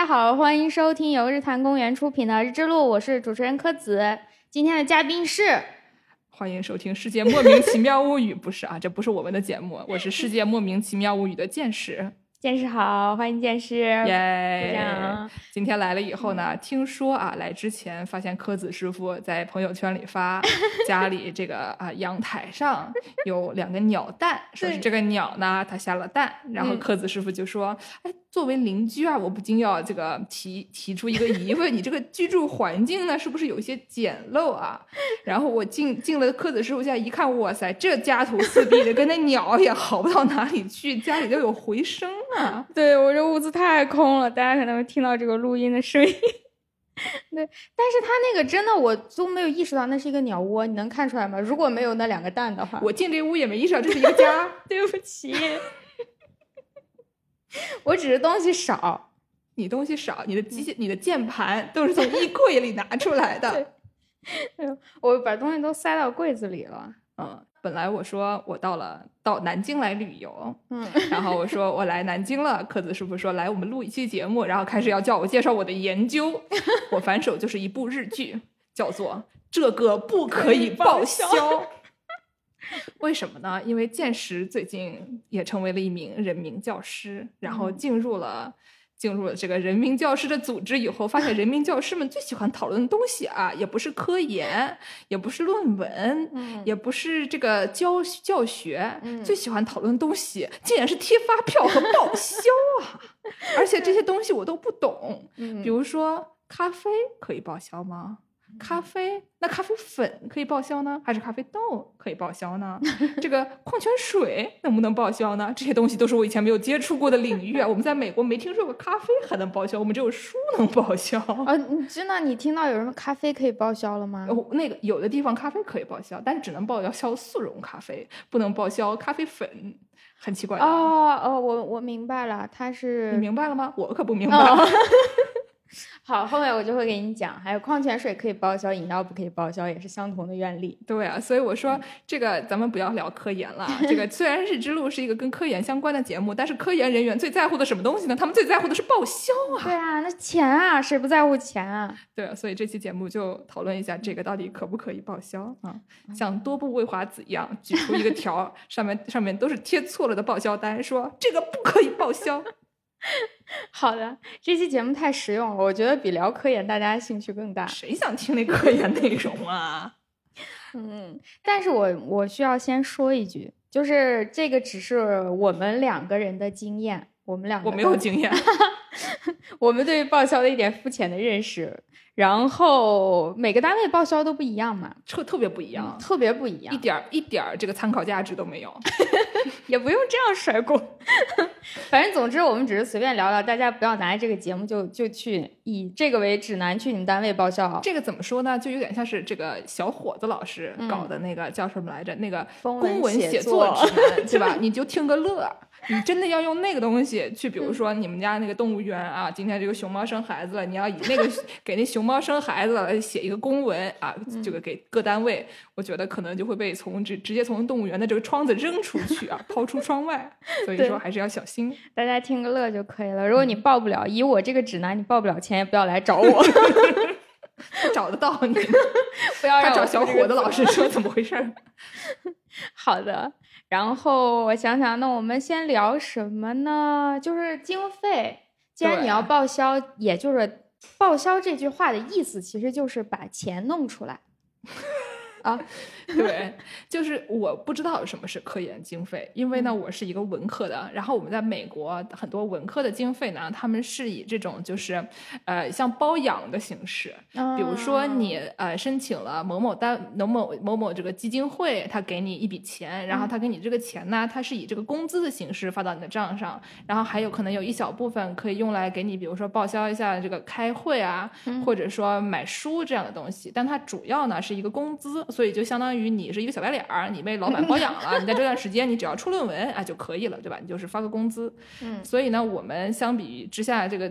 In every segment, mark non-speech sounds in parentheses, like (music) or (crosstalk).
大家好，欢迎收听由日坛公园出品的《日之路》，我是主持人柯子。今天的嘉宾是，欢迎收听《世界莫名其妙物语》，不是啊，这不是我们的节目，我是《世界莫名其妙物语》的见识。见识好，欢迎见识。耶！今天来了以后呢，听说啊，来之前发现柯子师傅在朋友圈里发家里这个啊阳台上有两个鸟蛋，说是这个鸟呢它下了蛋，然后柯子师傅就说，哎。作为邻居啊，我不禁要这个提提出一个疑问：你这个居住环境呢，是不是有一些简陋啊？(laughs) 然后我进进了柯子师傅家一看，哇塞，这家徒四壁的，跟那鸟也好不到哪里去，家里都有回声啊！对我这屋子太空了，大家可能会听到这个录音的声音。(laughs) 对，但是他那个真的，我都没有意识到那是一个鸟窝，你能看出来吗？如果没有那两个蛋的话，我进这屋也没意识到这是一个家。(laughs) 对不起。(laughs) 我只是东西少，你东西少，你的机械、你的键盘都是从衣柜里拿出来的。我把东西都塞到柜子里了。嗯，本来我说我到了到南京来旅游，嗯，(laughs) 然后我说我来南京了，克子师傅说来我们录一期节目，然后开始要叫我介绍我的研究。(laughs) 我反手就是一部日剧，叫做《这个不可以报销》。为什么呢？因为剑石最近也成为了一名人民教师，然后进入了进入了这个人民教师的组织以后，发现人民教师们最喜欢讨论的东西啊，也不是科研，也不是论文，也不是这个教教学，最喜欢讨论的东西竟然是贴发票和报销啊！(laughs) 而且这些东西我都不懂，比如说咖啡可以报销吗？咖啡，那咖啡粉可以报销呢，还是咖啡豆可以报销呢？(laughs) 这个矿泉水能不能报销呢？这些东西都是我以前没有接触过的领域啊。我们在美国没听说过咖啡还能报销，我们只有书能报销啊。你真的你听到有什么咖啡可以报销了吗？那个有的地方咖啡可以报销，但是只能报销速溶咖啡，不能报销咖啡粉，很奇怪。哦哦，我我明白了，他是你明白了吗？我可不明白。(laughs) 好，后面我就会给你讲，还有矿泉水可以报销，饮料不可以报销，也是相同的原理。对啊，所以我说这个咱们不要聊科研了。(laughs) 这个虽然日之路是一个跟科研相关的节目，但是科研人员最在乎的什么东西呢？他们最在乎的是报销啊。对啊，那钱啊，谁不在乎钱啊？对啊，所以这期节目就讨论一下这个到底可不可以报销啊？像多部未华子一样举出一个条，(laughs) 上面上面都是贴错了的报销单，说这个不可以报销。(laughs) 好的，这期节目太实用了，我觉得比聊科研大家兴趣更大。谁想听那科研内容啊？(laughs) 嗯，但是我我需要先说一句，就是这个只是我们两个人的经验，我们两个我没有经验，(laughs) 我们对报销的一点肤浅的认识。然后每个单位报销都不一样嘛，特特别不一样，特别不一样，一点一点这个参考价值都没有，(laughs) 也不用这样甩锅。(laughs) 反正总之我们只是随便聊聊，大家不要拿这个节目就就去以这个为指南去你们单位报销。这个怎么说呢？就有点像是这个小伙子老师搞的那个叫什么来着？那个公文写作 (laughs) 指南，对吧？你就听个乐。你真的要用那个东西去，比如说你们家那个动物园啊，今天这个熊猫生孩子了，你要以那个给那熊猫生孩子了写一个公文啊，这个给各单位，我觉得可能就会被从直直接从动物园的这个窗子扔出去啊，(laughs) 抛出窗外。所以说还是要小心。大家听个乐就可以了。如果你报不了，以我这个指南你报不了钱，也不要来找我。(laughs) 找得到你，(laughs) 不要找小伙子老师说怎么回事。好的。然后我想想，那我们先聊什么呢？就是经费。既然你要报销，也就是报销这句话的意思，其实就是把钱弄出来。(laughs) 啊，(laughs) 对，就是我不知道什么是科研经费，因为呢，我是一个文科的。然后我们在美国很多文科的经费呢，他们是以这种就是呃像包养的形式，比如说你呃申请了某某单某某某某这个基金会，他给你一笔钱，然后他给你这个钱呢，他是以这个工资的形式发到你的账上，然后还有可能有一小部分可以用来给你，比如说报销一下这个开会啊，或者说买书这样的东西，但它主要呢是一个工资。所以就相当于你是一个小白脸儿，你被老板包养了，你在这段时间你只要出论文啊就可以了，对吧？你就是发个工资。嗯，所以呢，我们相比之下，这个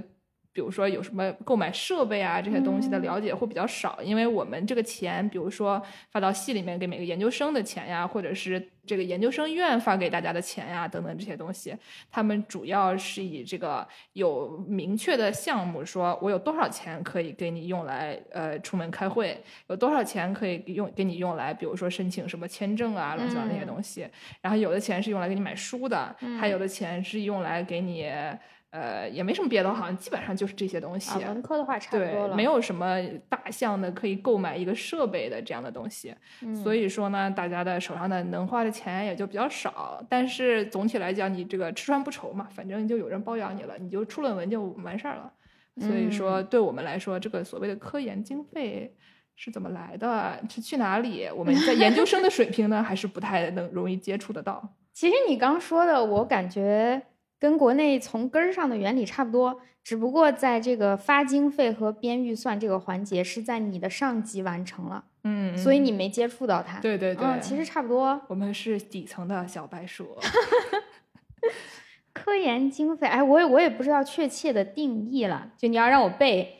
比比如说有什么购买设备啊这些东西的了解会比较少，因为我们这个钱，比如说发到系里面给每个研究生的钱呀，或者是这个研究生院发给大家的钱呀等等这些东西，他们主要是以这个有明确的项目，说我有多少钱可以给你用来呃出门开会，有多少钱可以用给你用来，比如说申请什么签证啊乱七八糟那些东西，然后有的钱是用来给你买书的，还有的钱是用来给你。呃，也没什么别的，好像基本上就是这些东西。文科的话差不多了，没有什么大项的可以购买一个设备的这样的东西。所以说呢，大家的手上的能花的钱也就比较少。但是总体来讲，你这个吃穿不愁嘛，反正就有人包养你了，你就出论文就完事儿了。所以说，对我们来说，这个所谓的科研经费是怎么来的，是去哪里？我们在研究生的水平呢，还是不太能容易接触得到。(laughs) 其实你刚说的，我感觉。跟国内从根儿上的原理差不多，只不过在这个发经费和编预算这个环节是在你的上级完成了，嗯，所以你没接触到它。对对对，其实差不多。我们是底层的小白鼠。(laughs) (laughs) 科研经费，哎，我也我也不知道确切的定义了。就你要让我背，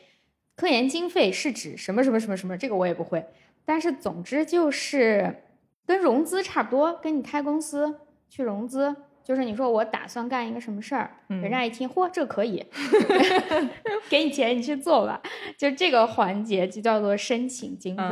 科研经费是指什么什么什么什么，这个我也不会。但是总之就是跟融资差不多，跟你开公司去融资。就是你说我打算干一个什么事儿，人家一听，嚯，这可以，(laughs) 给你钱，你去做吧。就这个环节就叫做申请经费。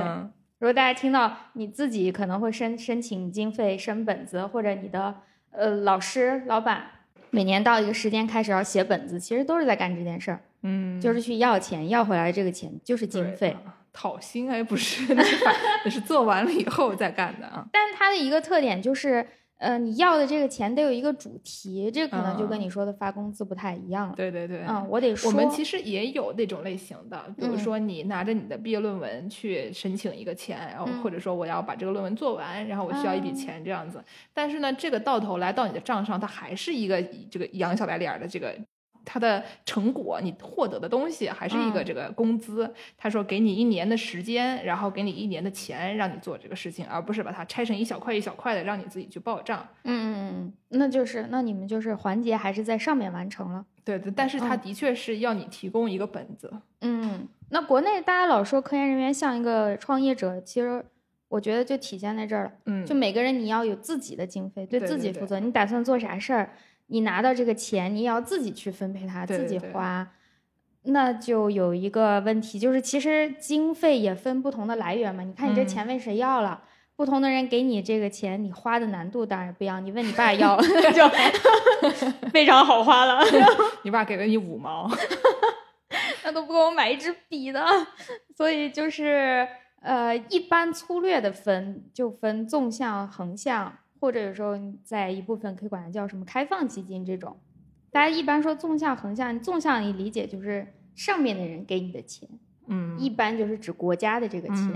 如果大家听到你自己可能会申申请经费、申本子，或者你的呃老师、老板每年到一个时间开始要写本子，其实都是在干这件事儿。嗯，就是去要钱，要回来这个钱就是经费。讨薪哎，不是，那是那是做完了以后再干的啊。(laughs) 但它的一个特点就是。呃，你要的这个钱得有一个主题，这可能就跟你说的发工资不太一样了。对对对，嗯，我得说，我们其实也有那种类型的，比如说你拿着你的毕业论文去申请一个钱，然后或者说我要把这个论文做完，然后我需要一笔钱这样子。但是呢，这个到头来到你的账上，它还是一个这个养小白脸的这个。他的成果，你获得的东西还是一个这个工资。他说给你一年的时间，然后给你一年的钱，让你做这个事情，而不是把它拆成一小块一小块的，让你自己去报账。嗯嗯嗯，那就是那你们就是环节还是在上面完成了。对对，但是他的确是要你提供一个本子。嗯，那国内大家老说科研人员像一个创业者，其实我觉得就体现在这儿了。嗯，就每个人你要有自己的经费，对自己负责。你打算做啥事儿？你拿到这个钱，你也要自己去分配它，自己花，那就有一个问题，就是其实经费也分不同的来源嘛。你看你这钱问谁要了？不同的人给你这个钱，你花的难度当然不一样。你问你爸要，(laughs) 就 (laughs) 非常好花了。(laughs) 你爸给了你五毛，那都不够我买一支笔的。所以就是呃，一般粗略的分，就分纵向、横向。或者有时候在一部分可以管它叫什么开放基金这种，大家一般说纵向横向，纵向你理解就是上面的人给你的钱，嗯，一般就是指国家的这个钱，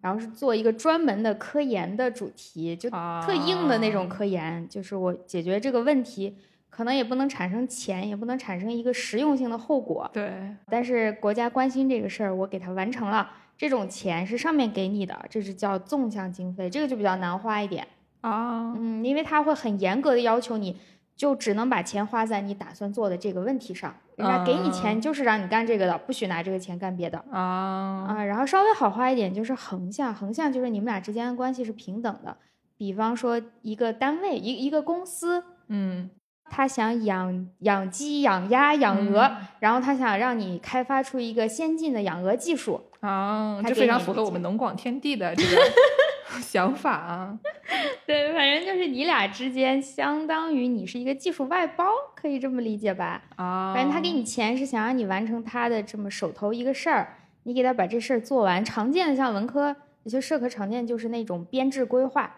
然后是做一个专门的科研的主题，就特硬的那种科研，就是我解决这个问题，可能也不能产生钱，也不能产生一个实用性的后果，对，但是国家关心这个事儿，我给它完成了，这种钱是上面给你的，这是叫纵向经费，这个就比较难花一点。啊，嗯，因为他会很严格的要求你，就只能把钱花在你打算做的这个问题上。人家给你钱就是让你干这个的，不许拿这个钱干别的。啊啊，然后稍微好花一点就是横向，横向就是你们俩之间的关系是平等的。比方说一个单位，一一个公司，嗯，他想养养鸡、养鸭、养鹅，然后他想让你开发出一个先进的养鹅技术。啊，这非常符合我们农广天地的 (laughs) 这个。(laughs) 想法啊，(laughs) 对，反正就是你俩之间，相当于你是一个技术外包，可以这么理解吧？啊，反正他给你钱是想让你完成他的这么手头一个事儿，你给他把这事儿做完。常见的像文科有些社科常见就是那种编制规划，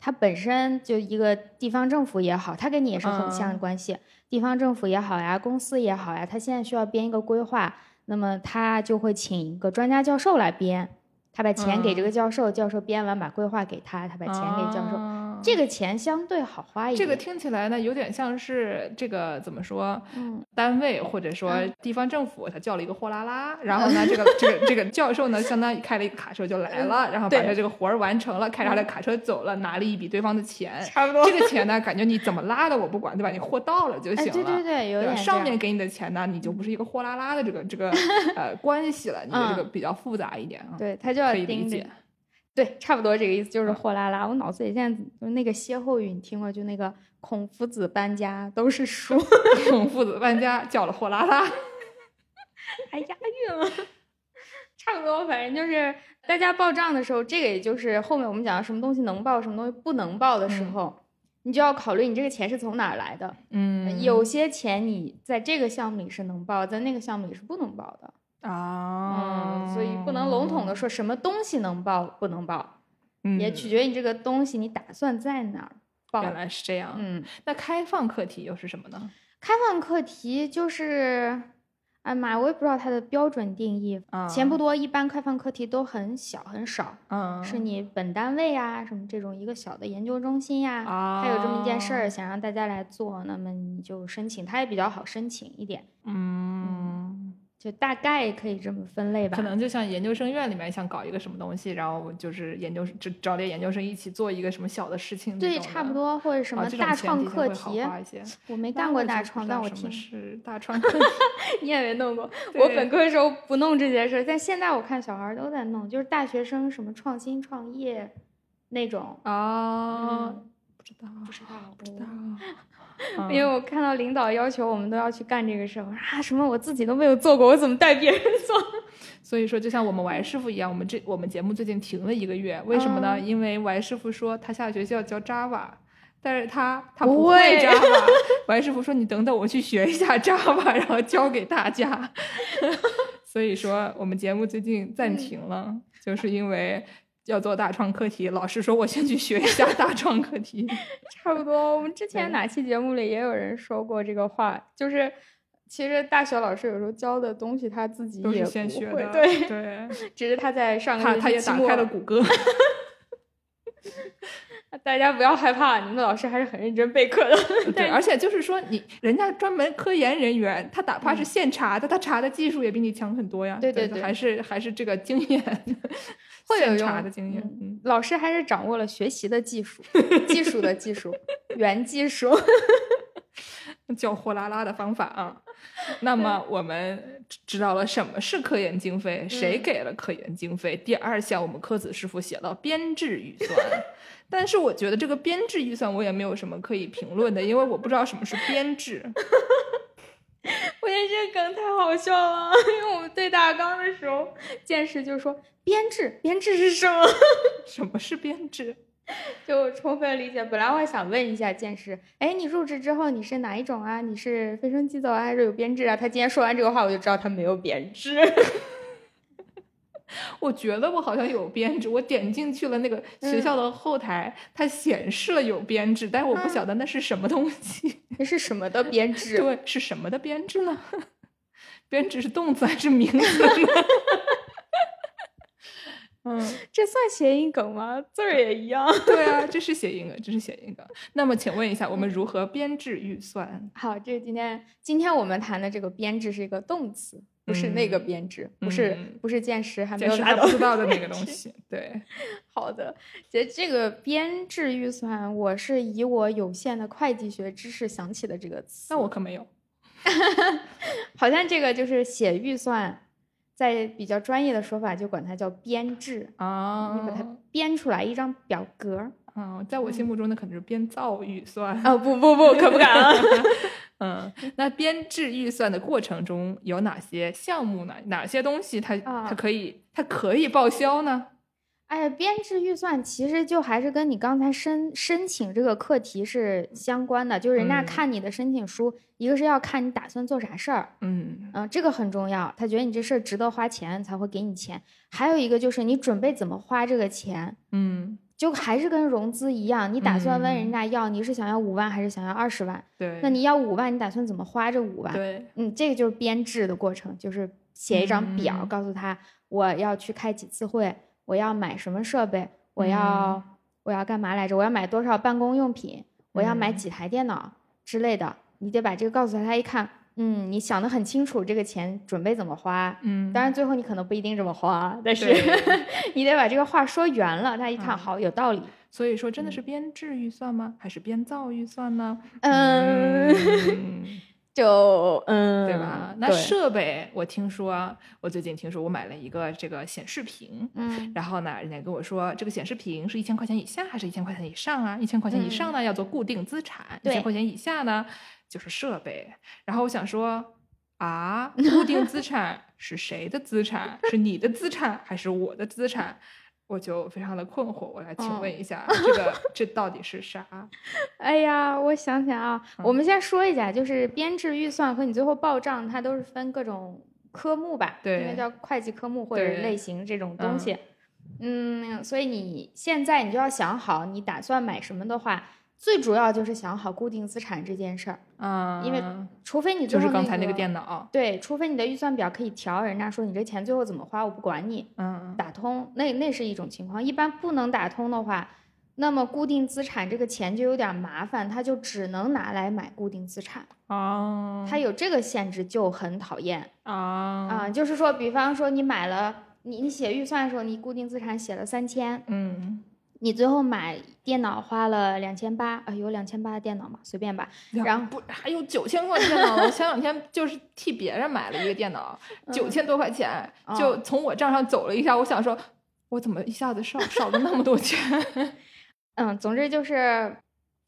它本身就一个地方政府也好，他跟你也是横向的关系，地方政府也好呀，公司也好呀，他现在需要编一个规划，那么他就会请一个专家教授来编。他把钱给这个教授，教授编完把规划给他，他把钱给教授，这个钱相对好花一点。这个听起来呢，有点像是这个怎么说？嗯，单位或者说地方政府，他叫了一个货拉拉，然后呢，这个这个这个教授呢，相当于开了一个卡车就来了，然后把他这个活儿完成了，开着他的卡车走了，拿了一笔对方的钱，(laughs) 差不多。这个钱呢，感觉你怎么拉的我不管，对吧？你货到了就行了。对对对，有点。上面给你的钱呢，你就不是一个货拉拉的这个这个 (laughs) 呃关系了，你的这个比较复杂一点啊。对他就要理解。对，差不多这个意思，就是货拉拉。我脑子里现在就那个歇后语，你听过？就那个孔夫子搬家都是书，孔夫子搬家 (laughs) 叫了货拉拉，(laughs) 还押韵了。(laughs) 差不多，反正就是大家报账的时候，这个也就是后面我们讲什么东西能报，什么东西不能报的时候，你就要考虑你这个钱是从哪儿来的。嗯，有些钱你在这个项目里是能报，在那个项目里是不能报的。啊，嗯，所以不能笼统的说什么东西能报不能报，嗯，也取决于你这个东西你打算在哪儿报。原来是这样，嗯，那开放课题又是什么呢？开放课题就是，哎妈，我也不知道它的标准定义。钱不多，一般开放课题都很小很少，嗯，是你本单位啊什么这种一个小的研究中心呀，还有这么一件事儿想让大家来做，那么你就申请，它也比较好申请一点，嗯。就大概可以这么分类吧，可能就像研究生院里面想搞一个什么东西，然后就是研究就找点研究生一起做一个什么小的事情，对，差不多或者什么大创课题，我没干过大创，但我听是大 (laughs) 创课题，你也没弄过。(laughs) 我本科的时候不弄这些事儿，但现在我看小孩都在弄，就是大学生什么创新创业那种啊，不知道，不知道，不知道。(laughs) (laughs) 因为我看到领导要求我们都要去干这个事儿，我说啊，什么我自己都没有做过，我怎么带别人做？(laughs) 所以说，就像我们王师傅一样，我们这我们节目最近停了一个月，为什么呢？因为王师傅说他下学期要教 Java，但是他他不会 Java。(laughs) 王师傅说你等等，我去学一下 Java，然后教给大家。所以说，我们节目最近暂停了，就是因为。要做大创课题，老师说我先去学一下大创课题。(laughs) 差不多，我们之前哪期节目里也有人说过这个话，就是其实大学老师有时候教的东西他自己也先学的，对 (laughs) 对，只是他在上个他他也打开了谷歌。(laughs) 大家不要害怕，你们的老师还是很认真备课的。对，而且就是说，你人家专门科研人员，他哪怕是现查的，他查的技术也比你强很多呀。对对对，还是还是这个经验，会有用的经验。嗯，老师还是掌握了学习的技术，(laughs) 技术的技术，原技术，叫货拉拉的方法啊。(laughs) 那么我们知道了什么是科研经费，谁给了科研经费？第二项，我们科子师傅写到编制预算。但是我觉得这个编制预算我也没有什么可以评论的，因为我不知道什么是编制。(laughs) 我觉得这个梗太好笑了，因为我们对大纲的时候，见识就说编制，编制是什么？(laughs) 什么是编制？(laughs) 就充分理解。本来我还想问一下见识，哎，你入职之后你是哪一种啊？你是飞升机走啊，还是有编制啊？他今天说完这个话，我就知道他没有编制。(laughs) 我觉得我好像有编制，我点进去了那个学校的后台，它显示了有编制，但是我不晓得那是什么东西。(laughs) 那是什么的编制？对，是什么的编制呢？编制是动词还是名词呢？(laughs) 嗯，这算谐音梗吗？字儿也一样。对啊，这是谐音梗，这是谐音梗。那么，请问一下，我们如何编制预算？好，这是今天今天我们谈的这个编制是一个动词。不是那个编制，不是不是见识还没有拿到不知道的那个东西。(laughs) 对，好的，其实这个编制预算，我是以我有限的会计学知识想起的这个词。那我可没有，(laughs) 好像这个就是写预算，在比较专业的说法就管它叫编制啊，你把它编出来一张表格。嗯，在我心目中那可能是编造预算。哦不不不，可不敢了。(laughs) 嗯，那编制预算的过程中有哪些项目呢？哪些东西它它可以它可以报销呢？哎呀，编制预算其实就还是跟你刚才申申请这个课题是相关的，就是人家看你的申请书，一个是要看你打算做啥事儿，嗯嗯，这个很重要，他觉得你这事儿值得花钱才会给你钱。还有一个就是你准备怎么花这个钱，嗯。就还是跟融资一样，你打算问人家要，你是想要五万还是想要二十万？对，那你要五万，你打算怎么花这五万？对，嗯，这个就是编制的过程，就是写一张表，告诉他我要去开几次会，我要买什么设备，我要。我要干嘛来着？我要买多少办公用品？我要买几台电脑之类的，你得把这个告诉他。他一看，嗯，你想的很清楚，这个钱准备怎么花？嗯，当然最后你可能不一定这么花，但是 (laughs) 你得把这个话说圆了。他一看，好，有道理。所以说，真的是编制预算吗？还是编造预算呢？嗯。(laughs) 就嗯，对吧？那设备，我听说，我最近听说，我买了一个这个显示屏，嗯，然后呢，人家跟我说，这个显示屏是一千块钱以下还是一千块钱以上啊？一千块钱以上呢，要做固定资产；一千块钱以下呢，就是设备。然后我想说，啊，固定资产 (laughs) 是谁的资产？是你的资产还是我的资产？我就非常的困惑，我来请问一下，这个 (laughs) 这到底是啥？哎呀，我想想啊，我们先说一下，就是编制预算和你最后报账，它都是分各种科目吧？对，应该叫会计科目或者类型这种东西。嗯，所以你现在你就要想好，你打算买什么的话。最主要就是想好固定资产这件事儿，嗯，因为除非你就是刚才那个电脑，对，除非你的预算表可以调，人家说你这钱最后怎么花我不管你，嗯，打通那那是一种情况，一般不能打通的话，那么固定资产这个钱就有点麻烦，他就只能拿来买固定资产，哦，它有这个限制就很讨厌，啊啊，就是说，比方说你买了，你你写预算的时候，你固定资产写了三千，嗯。你最后买电脑花了两千八啊，有两千八的电脑吗？随便吧。然后不还有九千块钱电脑？我前两天就是替别人买了一个电脑，九千多块钱，就从我账上走了一下。我想说，我怎么一下子少少了那么多钱？(laughs) 嗯，总之就是，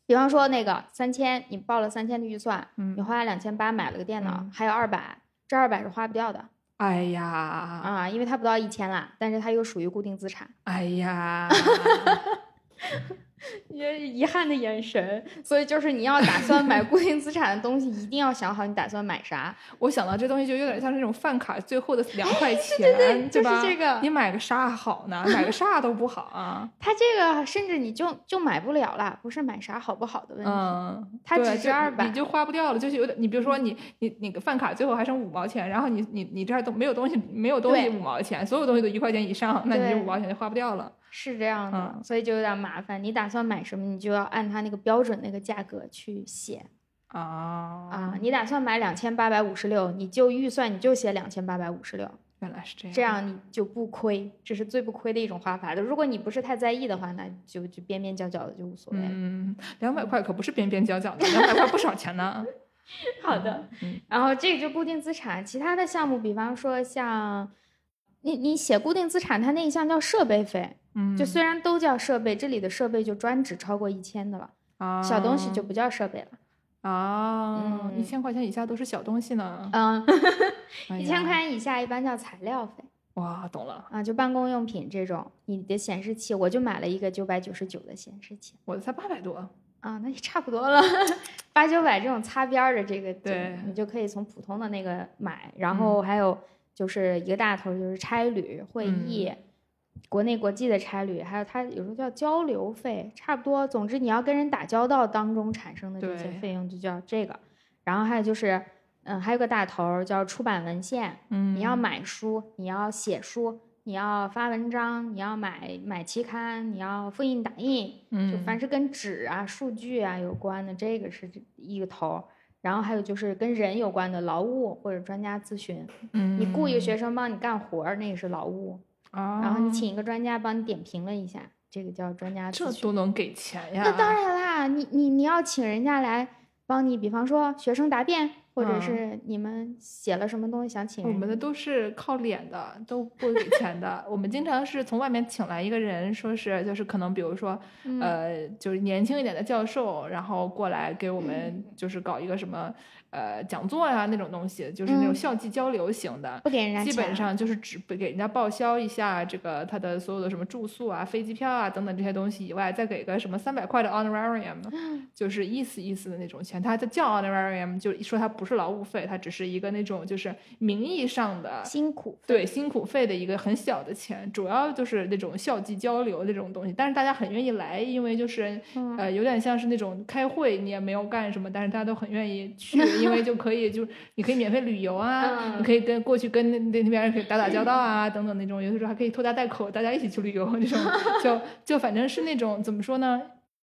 比方说那个三千，你报了三千的预算，你花了两千八买了个电脑，还有二百，这二百是花不掉的。哎呀，啊，因为它不到一千啦，但是它又属于固定资产。哎呀。(laughs) 也遗憾的眼神，所以就是你要打算买固定资产的东西，一定要想好你打算买啥。我想到这东西就有点像那种饭卡最后的两块钱，对对对，就是这个。你买个啥好呢？买个啥都不好啊。(laughs) 它这个甚至你就就买不了了，不是买啥好不好的问题。嗯，它只是二百，你就花不掉了，就是有点。你比如说你你你个饭卡最后还剩五毛钱，然后你你你这儿都没有东西，没有东西五毛钱，所有东西都一块钱以上，那你这五毛钱就花不掉了。是这样的，所以就有点麻烦。你打算买什么，你就要按他那个标准那个价格去写啊啊！你打算买两千八百五十六，你就预算你就写两千八百五十六。原来是这样，这样你就不亏，这是最不亏的一种花法的。如果你不是太在意的话，那就就边边角角的就无所谓。嗯，两百块可不是边边角角的，两百块不少钱呢。(laughs) 好的，然后这个就固定资产，其他的项目，比方说像你你写固定资产，它那一项叫设备费。嗯，就虽然都叫设备，这里的设备就专指超过一千的了，啊，小东西就不叫设备了，啊，一千块钱以下都是小东西呢，嗯，(laughs) 一千块钱以下一般叫材料费，哇，懂了，啊，就办公用品这种，你的显示器，我就买了一个九百九十九的显示器，我的才八百多，啊，那也差不多了，八九百这种擦边的这个，对，你就可以从普通的那个买，然后还有就是一个大头就是差旅会议。国内国际的差旅，还有它有时候叫交流费，差不多。总之，你要跟人打交道当中产生的这些费用就叫这个。然后还有就是，嗯，还有个大头叫出版文献。嗯，你要买书，你要写书，你要发文章，你要买买期刊，你要复印打印，就凡是跟纸啊、数据啊有关的，这个是一个头。然后还有就是跟人有关的劳务或者专家咨询。嗯，你雇一个学生帮你干活儿，那个是劳务。然后你请一个专家帮你点评了一下，这个叫专家咨询。这都能给钱呀？那当然啦，你你你要请人家来帮你，比方说学生答辩，或者是你们写了什么东西想请。我们的都是靠脸的，都不给钱的。我们经常是从外面请来一个人，说是就是可能比如说呃就是年轻一点的教授，然后过来给我们就是搞一个什么。呃，讲座呀那种东西，就是那种校际交流型的，不给人家基本上就是只给人家报销一下这个他的所有的什么住宿啊、飞机票啊等等这些东西以外，再给个什么三百块的 honorarium，(gasps) 就是意思意思的那种钱。他叫 honorarium，就说他不是劳务费，他只是一个那种就是名义上的辛苦对辛苦费的一个很小的钱，主要就是那种校际交流这种东西。但是大家很愿意来，因为就是呃有点像是那种开会，你也没有干什么，但是大家都很愿意去，(laughs) 因为就可以就你可以免费旅游啊，你可以跟过去跟那那那边人可以打打交道啊等等那种，有的时候还可以拖家带口，大家一起去旅游 (laughs) 这种，就就反正是那种怎么说呢？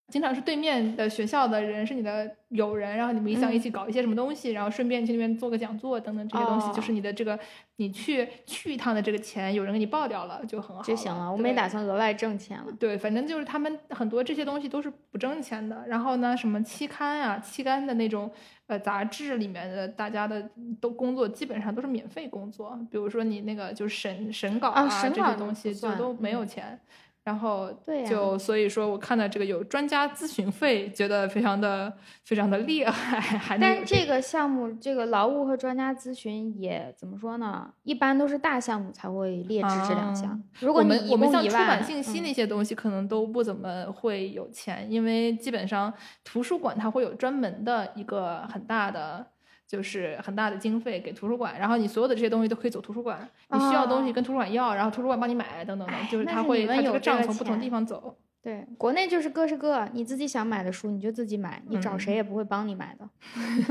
经常是对面的学校的人是你的友人，然后你们想一起搞一些什么东西，然后顺便去那边做个讲座等等这些东西，就是你的这个你去去一趟的这个钱，有人给你报掉了就很好就行了。我没打算额外挣钱了。对，反正就是他们很多这些东西都是不挣钱的。然后呢，什么期刊啊、期刊的那种呃杂志里面的大家的都工作基本上都是免费工作，比如说你那个就是审审稿啊这些东西就都没有钱。然后就所以说，我看到这个有专家咨询费，觉得非常的非常的厉害。(laughs) 还但这个项目，这个劳务和专家咨询也怎么说呢？一般都是大项目才会列支这两项。如果你我们像出版信息那些东西，可能都不怎么会有钱，因为基本上图书馆它会有专门的一个很大的。就是很大的经费给图书馆，然后你所有的这些东西都可以走图书馆，你需要东西跟图书馆要，然后图书馆帮你买等等的，就是他会他这个账从不同地方走。对，国内就是各是各，你自己想买的书你就自己买，你找谁也不会帮你买的。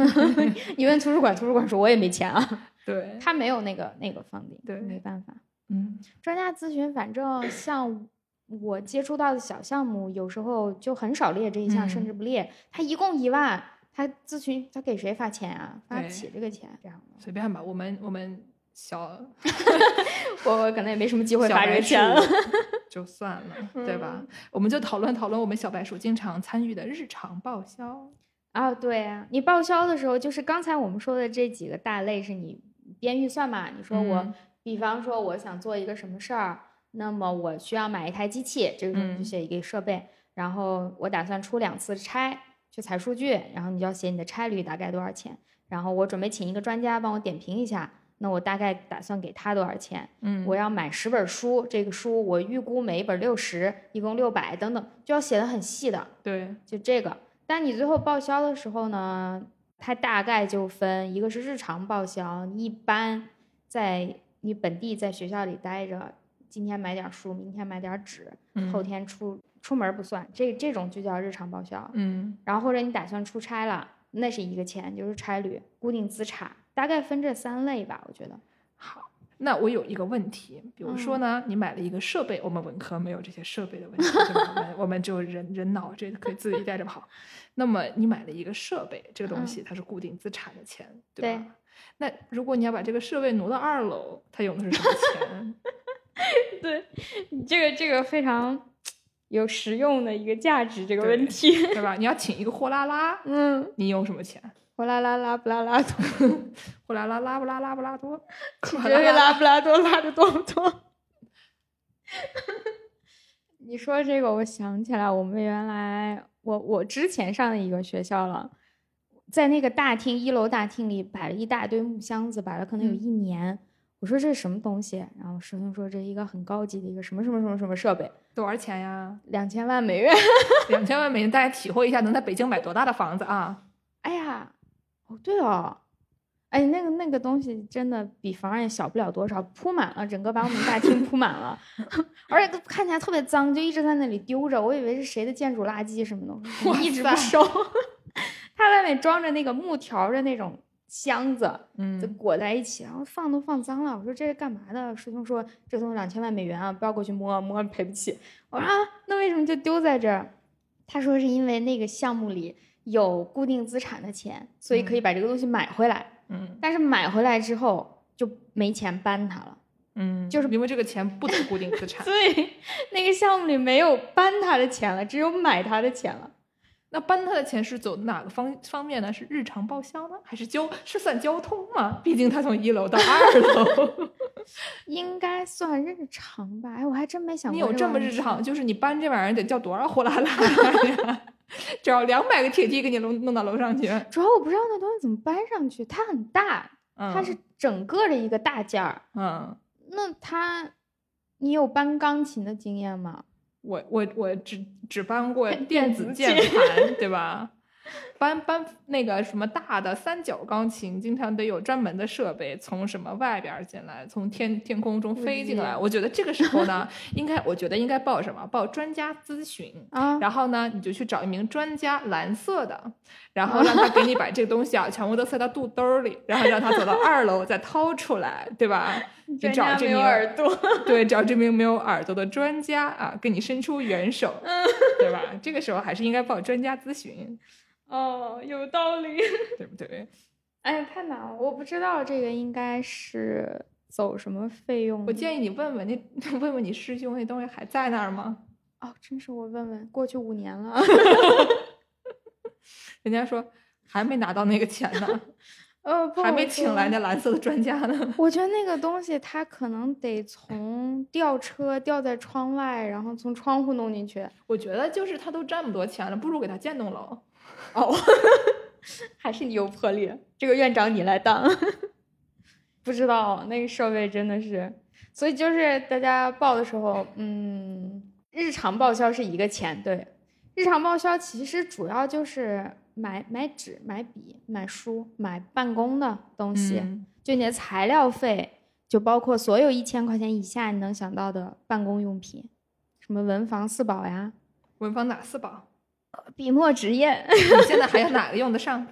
(laughs) 你问图书馆，图书馆说我也没钱啊。(laughs) 对，他没有那个那个房顶，对，没办法。嗯，专家咨询，反正像我接触到的小项目，有时候就很少列这一项，甚至不列，他一共一万。他咨询，他给谁发钱啊？发不起这个钱，这样的随便吧。我们我们小，(laughs) 我我可能也没什么机会发这个钱了，(laughs) 就算了，对吧？我们就讨论讨论我们小白鼠经常参与的日常报销啊。对啊，你报销的时候，就是刚才我们说的这几个大类是你编预算嘛？你说我，比方说我想做一个什么事儿，那么我需要买一台机器，这个时候就写一个设备，然后我打算出两次差。去采数据，然后你就要写你的差旅大概多少钱，然后我准备请一个专家帮我点评一下，那我大概打算给他多少钱？嗯，我要买十本书，这个书我预估每一本六十，一共六百等等，就要写的很细的。对，就这个。但你最后报销的时候呢，它大概就分一个是日常报销，一般在你本地在学校里待着，今天买点书，明天买点纸，后天出。出门不算，这这种就叫日常报销。嗯，然后或者你打算出差了，那是一个钱，就是差旅、固定资产，大概分这三类吧。我觉得。好，那我有一个问题，比如说呢，你买了一个设备，我们文科没有这些设备的问题，对吧？我们 (laughs) 我们就人人脑这可以自己带着跑。那么你买了一个设备，这个东西它是固定资产的钱，对吧？那如果你要把这个设备挪到二楼，它用的是什么钱？(laughs) 对你这个这个非常。有实用的一个价值这个问题，对吧？你要请一个货拉拉，(laughs) 嗯，你用什么钱？(laughs) 货拉拉拉布拉拉多，(laughs) 货拉拉拉布拉拉布拉多，这个拉布拉多拉的多不多？你说这个，我想起来，我们原来我我之前上的一个学校了，在那个大厅一楼大厅里摆了一大堆木箱子，摆了可能有一年。我说这是什么东西？然后师兄说这是一个很高级的一个什么什么什么什么设备，多少钱呀？两千万美元。(laughs) 两千万美元，大家体会一下，能在北京买多大的房子啊？哎呀，哦对哦，哎那个那个东西真的比房也小不了多少，铺满了整个把我们大厅铺满了，(laughs) 而且看起来特别脏，就一直在那里丢着，我以为是谁的建筑垃圾什么的，一直不收。(laughs) 它外面装着那个木条的那种。箱子，嗯，就裹在一起，然后放都放脏了。我说这是干嘛的？师兄说这东西两千万美元啊，不要过去摸，摸赔不起。我说啊，那为什么就丢在这儿？他说是因为那个项目里有固定资产的钱，所以可以把这个东西买回来。嗯，但是买回来之后就没钱搬它了。嗯，就是因为这个钱不等固定资产。(laughs) 对，那个项目里没有搬它的钱了，只有买它的钱了。那搬他的钱是走哪个方方面呢？是日常报销呢，还是交是算交通吗？毕竟他从一楼到二楼，(laughs) 应该算日常吧？哎，我还真没想过。你有这么日常？就是你搬这玩意儿得叫多少货拉拉呀？(laughs) 只要两百个铁梯给你弄弄到楼上去。主要我不知道那东西怎么搬上去，它很大，它是整个的一个大件儿。嗯，那它，你有搬钢琴的经验吗？我我我只只搬过电子键 (laughs) 盘，对吧？搬搬那个什么大的三角钢琴，经常得有专门的设备从什么外边进来，从天天空中飞进来。我觉得这个时候呢，应该我觉得应该报什么？报专家咨询啊。然后呢，你就去找一名专家，蓝色的，然后让他给你把这个东西啊全部都塞到肚兜里，然后让他走到 (laughs) 二楼再掏出来，对吧？就找这名耳朵，对，找这名没有耳朵的专家啊，给你伸出援手，(laughs) 对吧？这个时候还是应该报专家咨询。哦，有道理，(laughs) 对不对？哎呀，太难了，我不知道这个应该是走什么费用。我建议你问问那 (laughs) 问问你师兄那东西还在那儿吗？哦，真是我问问，过去五年了，(laughs) 人家说还没拿到那个钱呢，呃，还没请来那蓝色的专家呢。我觉得那个东西他可能得从吊车吊在窗外，然后从窗户弄进去。我觉得就是他都这么多钱了，不如给他建栋楼。哦，(laughs) 还是你有魄力，这个院长你来当。(laughs) 不知道那个设备真的是，所以就是大家报的时候，嗯，日常报销是一个钱，对，日常报销其实主要就是买买纸、买笔、买书、买办公的东西，就你的材料费，就包括所有一千块钱以下你能想到的办公用品，什么文房四宝呀，文房哪四宝？笔墨纸砚，你现在还有哪个用得上？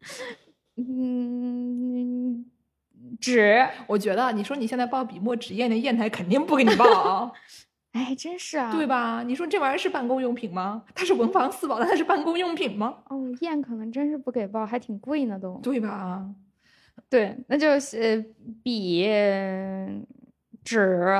(laughs) 嗯，纸。我觉得你说你现在报笔墨纸砚，那砚台肯定不给你报。(laughs) 哎，真是啊，对吧？你说这玩意儿是办公用品吗？它是文房四宝，它是办公用品吗？哦，砚可能真是不给报，还挺贵呢，都。对吧？对，那就是笔。纸，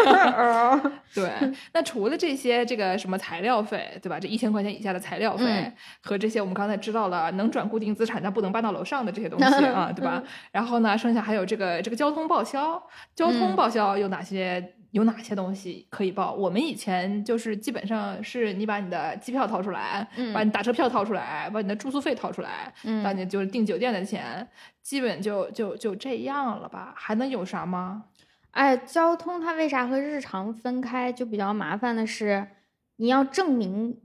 (laughs) 对。那除了这些，这个什么材料费，对吧？这一千块钱以下的材料费和这些我们刚才知道了能转固定资产但不能搬到楼上的这些东西啊，对吧？然后呢，剩下还有这个这个交通报销，交通报销有哪些？有哪些东西可以报？我们以前就是基本上是你把你的机票掏出来，把你打车票掏出来，把你的住宿费掏出来，那你就是订酒店的钱，基本就就就这样了吧？还能有啥吗？哎，交通它为啥和日常分开？就比较麻烦的是，你要证明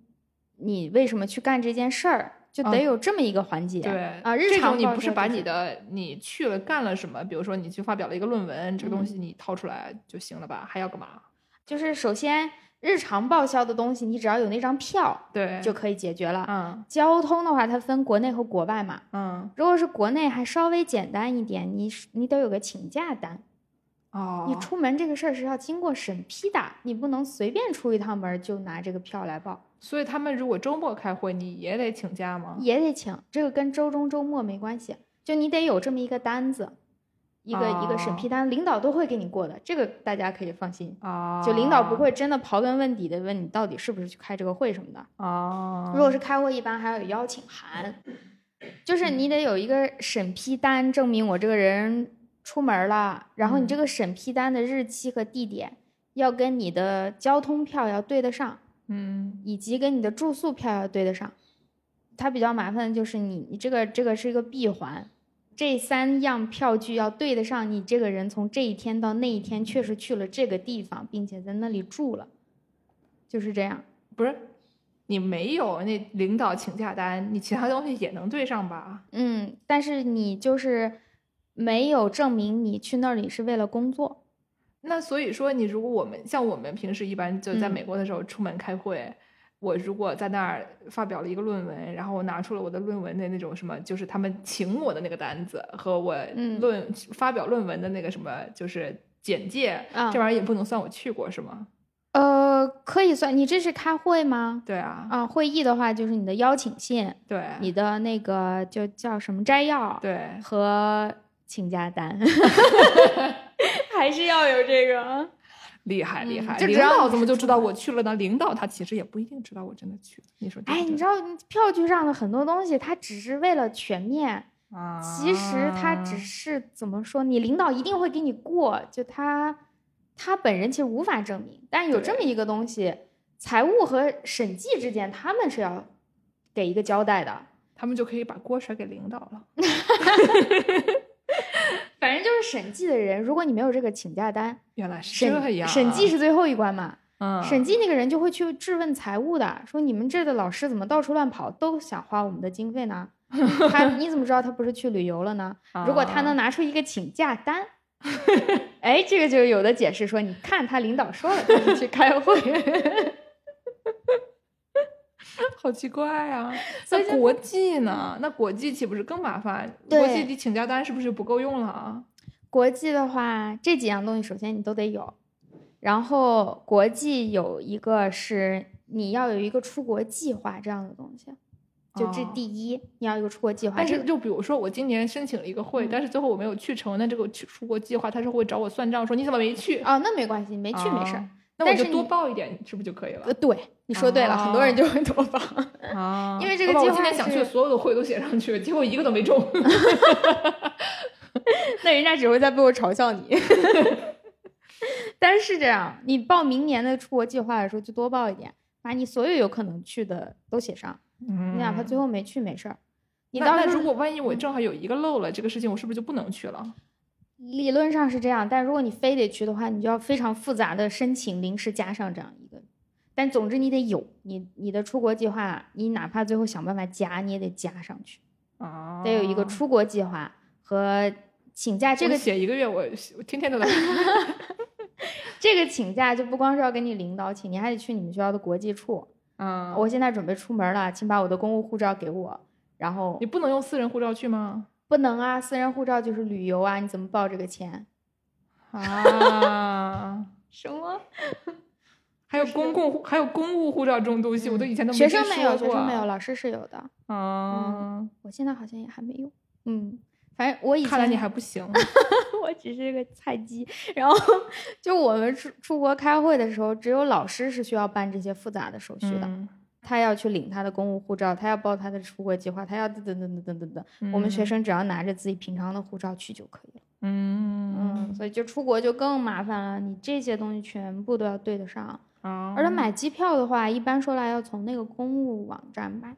你为什么去干这件事儿，就得有这么一个环节。对啊，日常你不是把你的你去了干了什么，比如说你去发表了一个论文，这个东西你掏出来就行了吧？还要干嘛？就是首先日常报销的东西，你只要有那张票，对，就可以解决了。嗯，交通的话，它分国内和国外嘛。嗯，如果是国内，还稍微简单一点，你你得有个请假单。哦，你出门这个事儿是要经过审批的，你不能随便出一趟门就拿这个票来报。所以他们如果周末开会，你也得请假吗？也得请，这个跟周中周末没关系，就你得有这么一个单子，一个一个审批单，领导都会给你过的，这个大家可以放心。啊，就领导不会真的刨根问底的问你到底是不是去开这个会什么的。哦，如果是开会，一般还要有邀请函，就是你得有一个审批单，证明我这个人。出门了，然后你这个审批单的日期和地点要跟你的交通票要对得上，嗯，以及跟你的住宿票要对得上。它比较麻烦的就是你，你这个这个是一个闭环，这三样票据要对得上，你这个人从这一天到那一天确实去了这个地方，并且在那里住了，就是这样。不是，你没有那领导请假单，你其他东西也能对上吧？嗯，但是你就是。没有证明你去那里是为了工作，那所以说你如果我们像我们平时一般就在美国的时候出门开会，我如果在那儿发表了一个论文，然后我拿出了我的论文的那种什么，就是他们请我的那个单子和我论发表论文的那个什么，就是简介，这玩意儿也不能算我去过是吗？呃，可以算，你这是开会吗？对啊，啊，会议的话就是你的邀请信，对，你的那个就叫什么摘要，对，和。请假单，(laughs) 还是要有这个，厉害厉害。领导怎么就知道我去了呢？领导他其实也不一定知道我真的去了。你说，哎，你知道票据上的很多东西，他只是为了全面，其实他只是怎么说？你领导一定会给你过，就他他本人其实无法证明。但有这么一个东西，财务和审计之间他们是要给一个交代的，他们就可以把锅甩给领导了。(laughs) (laughs) 反正就是审计的人，如果你没有这个请假单，原来是这样，审计是最后一关嘛。嗯，审计那个人就会去质问财务的，说你们这的老师怎么到处乱跑，都想花我们的经费呢？(laughs) 他你怎么知道他不是去旅游了呢？(laughs) 如果他能拿出一个请假单，哎，这个就有的解释说，你看他领导说了，他是去开会。好奇怪啊！所以那国际呢？那国际岂不是更麻烦？国际的请假单是不是不够用了啊？国际的话，这几样东西首先你都得有，然后国际有一个是你要有一个出国计划这样的东西，就这哦第一，你要有个出国计划。但是就比如说我今年申请了一个会，嗯但是最后我没有去成，那这个去出国计划他是会找我算账，说你怎么没去？哦，那没关系，没去没事儿。啊那我就多报一点，是不是就可以了呃，？对，你说对了，很多人就会多报。啊 (laughs) 因为这个我把我计划今年想去的所有的会都写上去，结果一个都没中。(laughs) (laughs) 那人家只会在背后嘲笑你。但是这样，你报明年的出国计划的时候就多报一点，把你所有有可能去的都写上。你哪怕最后没去没事儿，你那那到时如果万一我正好有一个漏了，这个事情我是不是就不能去了？理论上是这样，但如果你非得去的话，你就要非常复杂的申请临时加上这样一个。但总之你得有你你的出国计划，你哪怕最后想办法加，你也得加上去，啊，得有一个出国计划和请假。这我个写一个月，我我天天都在。(laughs) 这个请假就不光是要跟你领导请，你还得去你们学校的国际处。嗯，我现在准备出门了，请把我的公务护照给我。然后你不能用私人护照去吗？不能啊，私人护照就是旅游啊，你怎么报这个钱？啊，(laughs) 什么？还有公共还有公务护照这种东西，我都以前都没学生没有，学生没有，老师是有的。啊。我现在好像也还没有。嗯，反正我以前看来你还不行。(laughs) 我只是个菜鸡。然后就我们出出国开会的时候，只有老师是需要办这些复杂的手续的。嗯他要去领他的公务护照，他要报他的出国计划，他要等等等等等等等。我们学生只要拿着自己平常的护照去就可以了。嗯嗯，所以就出国就更麻烦了，你这些东西全部都要对得上。啊，而且买机票的话，一般说来要从那个公务网站买。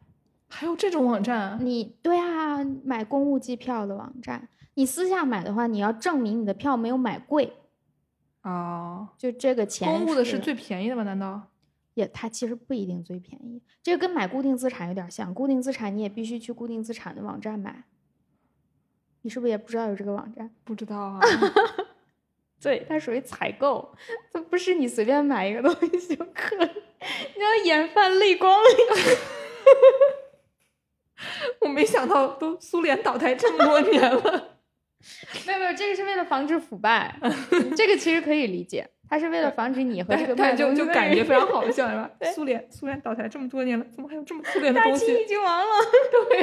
还有这种网站你对啊，买公务机票的网站，你私下买的话，你要证明你的票没有买贵，哦？就这个钱公务的是最便宜的吗？难道？也，它其实不一定最便宜，这个跟买固定资产有点像。固定资产你也必须去固定资产的网站买，你是不是也不知道有这个网站？(laughs) 不知道啊。(laughs) 对，它属于采购，它不是你随便买一个东西就可以，你要眼泛泪光了。(laughs) 我没想到，都苏联倒台这么多年了。没有没有，这个是为了防止腐败，这个其实可以理解，它是为了防止你和这个卖但但就就感觉非常好 (laughs) 笑，是吧对？苏联苏联倒台这么多年了，怎么还有这么苏联的东西？清已经亡了。对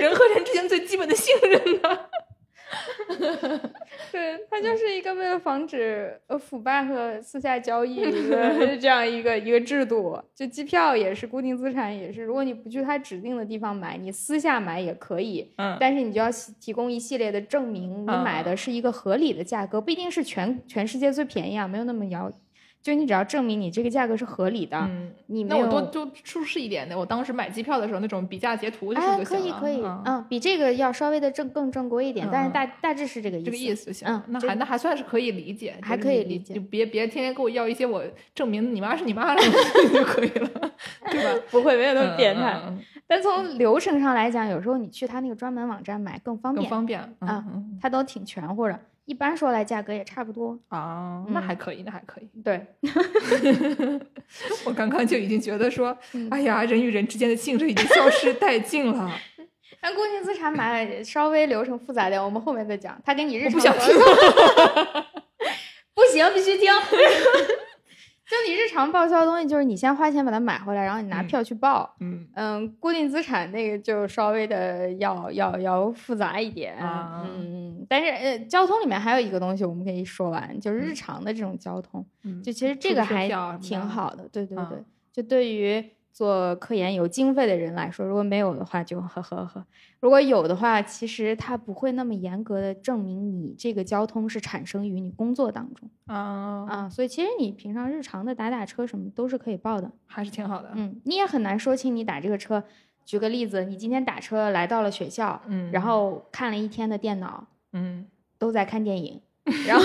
(laughs) 人和人之间最基本的信任呢？(laughs) 对，它就是一个为了防止呃腐败和私下交易一个 (laughs) 这样一个一个制度。就机票也是固定资产，也是，如果你不去它指定的地方买，你私下买也可以，嗯但是你就要提供一系列的证明，你买的是一个合理的价格，不一定是全全世界最便宜啊，没有那么遥。就你只要证明你这个价格是合理的，嗯，你那我多就舒适一点的。我当时买机票的时候，那种比价截图就是。可以可以，嗯，嗯，比这个要稍微的正更正规一点，但是嗯大大致是这个意思。这个意思就行嗯。那还那还算是可以理解，还可以理解就别别天天给我要一些我证明你妈是你妈的 (laughs) 就可以了，对吧？(laughs) 不会没有那嗯么变态。但从流程上来讲，有时候你去他那个专门网站买更方便，更方便啊它都挺全乎的。一般说来价格也差不多。啊，那嗯还可以，那还可以。对 (laughs) (laughs) 我刚刚就已经觉得说，嗯哎呀，人与人之间的竞争已经消失殆尽了。(laughs) 但固定资产买稍微流程复杂点，我们后面再讲。他给你日常我不想听不行，必须听。就你日常报销的东西，就是你先花钱把它买回来，然后你拿嗯票去报。嗯嗯，固定资产那个就稍微的要要要复杂一点，啊。嗯，但是呃，交通里面还有一个东西我们可以说完，就是日嗯。常的这种交通，嗯，就其实这个还挺好的，对对对，嗯就对于做科研有经费的人来说，如果没有的话就呵呵呵，如果有的话，其实它不会那么严格的证明你这个交通是产生于你工作当中啊，啊，所以其实你平常日常的打打车什么都是可以报的。还是挺好的。嗯，你也很难说清你打这个车。举个例子，你今天打车来到了学校，嗯，然后看了一天的电脑，嗯都在看电影，(laughs) 然后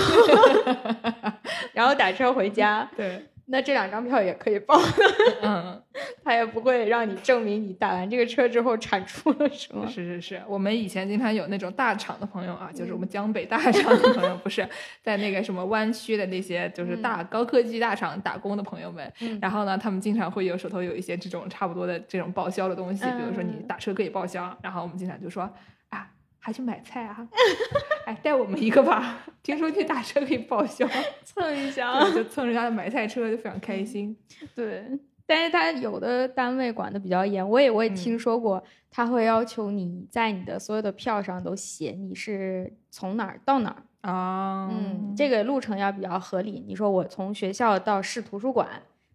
(laughs) 然后打车回家，对，那这两张票也可以报。(laughs) 嗯，他也不会让你证明你打完这个车之后产出了什么。是是是，我们以前经常有那种大厂的朋友啊，就是我们江北大厂的朋友，不是在那个什么湾区的那些就是大高科技大厂打工的朋友们。然后呢，他们经常会有手头有一些这种差不多的这种报销的东西，比如说你打车可以报销，然后我们经常就说啊，还去买菜啊，哎，带我们一个吧，听说去打车可以报销，(laughs) 蹭一下，就蹭人家的买菜车，就非常开心。对。但是他有的单位管的比较严，我也我也听说过，他会要求你在你的所有的票上都写你是从哪儿到哪儿啊，嗯，这个路程要比较合理。你说我从学校到市图书馆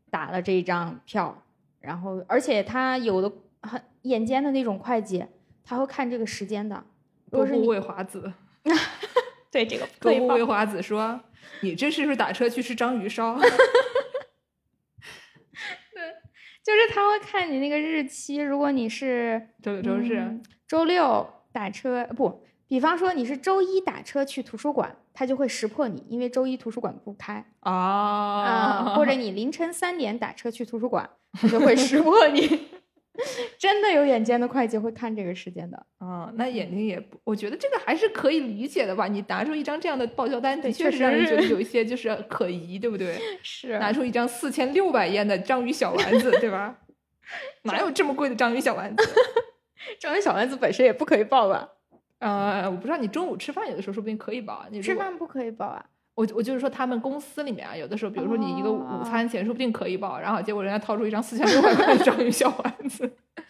打了这一张票，然后而且他有的很眼尖的那种会计，他会看这个时间的。多部未华子，(laughs) 对这个多部未华子说，你这是不是打车去吃章鱼烧？(laughs) 对就是他会看你那个日期，如果你是周六周日、周六打车，不，比方说你是周一打车去图书馆，他就会识破你，因为周一图书馆不开啊，或者 (laughs) 你凌晨三点打车去图书馆，他就会识破你。(laughs) 真的有眼尖的会计会看这个时间的啊，那眼睛也不，我觉得这个还是可以理解的吧。你拿出一张这样的报销单，的确是让人觉得有 (laughs) 一些就是可疑，对不对？(laughs) 是拿出一张四千六百烟的章鱼小丸子，对吧？哪有这么贵的章鱼小丸子？章鱼小丸子本身也不可以报吧？呃，我不知道你中午吃饭有的时候说不定可以报，你吃饭不可以报啊。我我就是说，他们公司里面啊，有的时候，比如说你一个午餐钱，说不定可以报，然后结果人家掏出一张四千六百块的章鱼小丸子，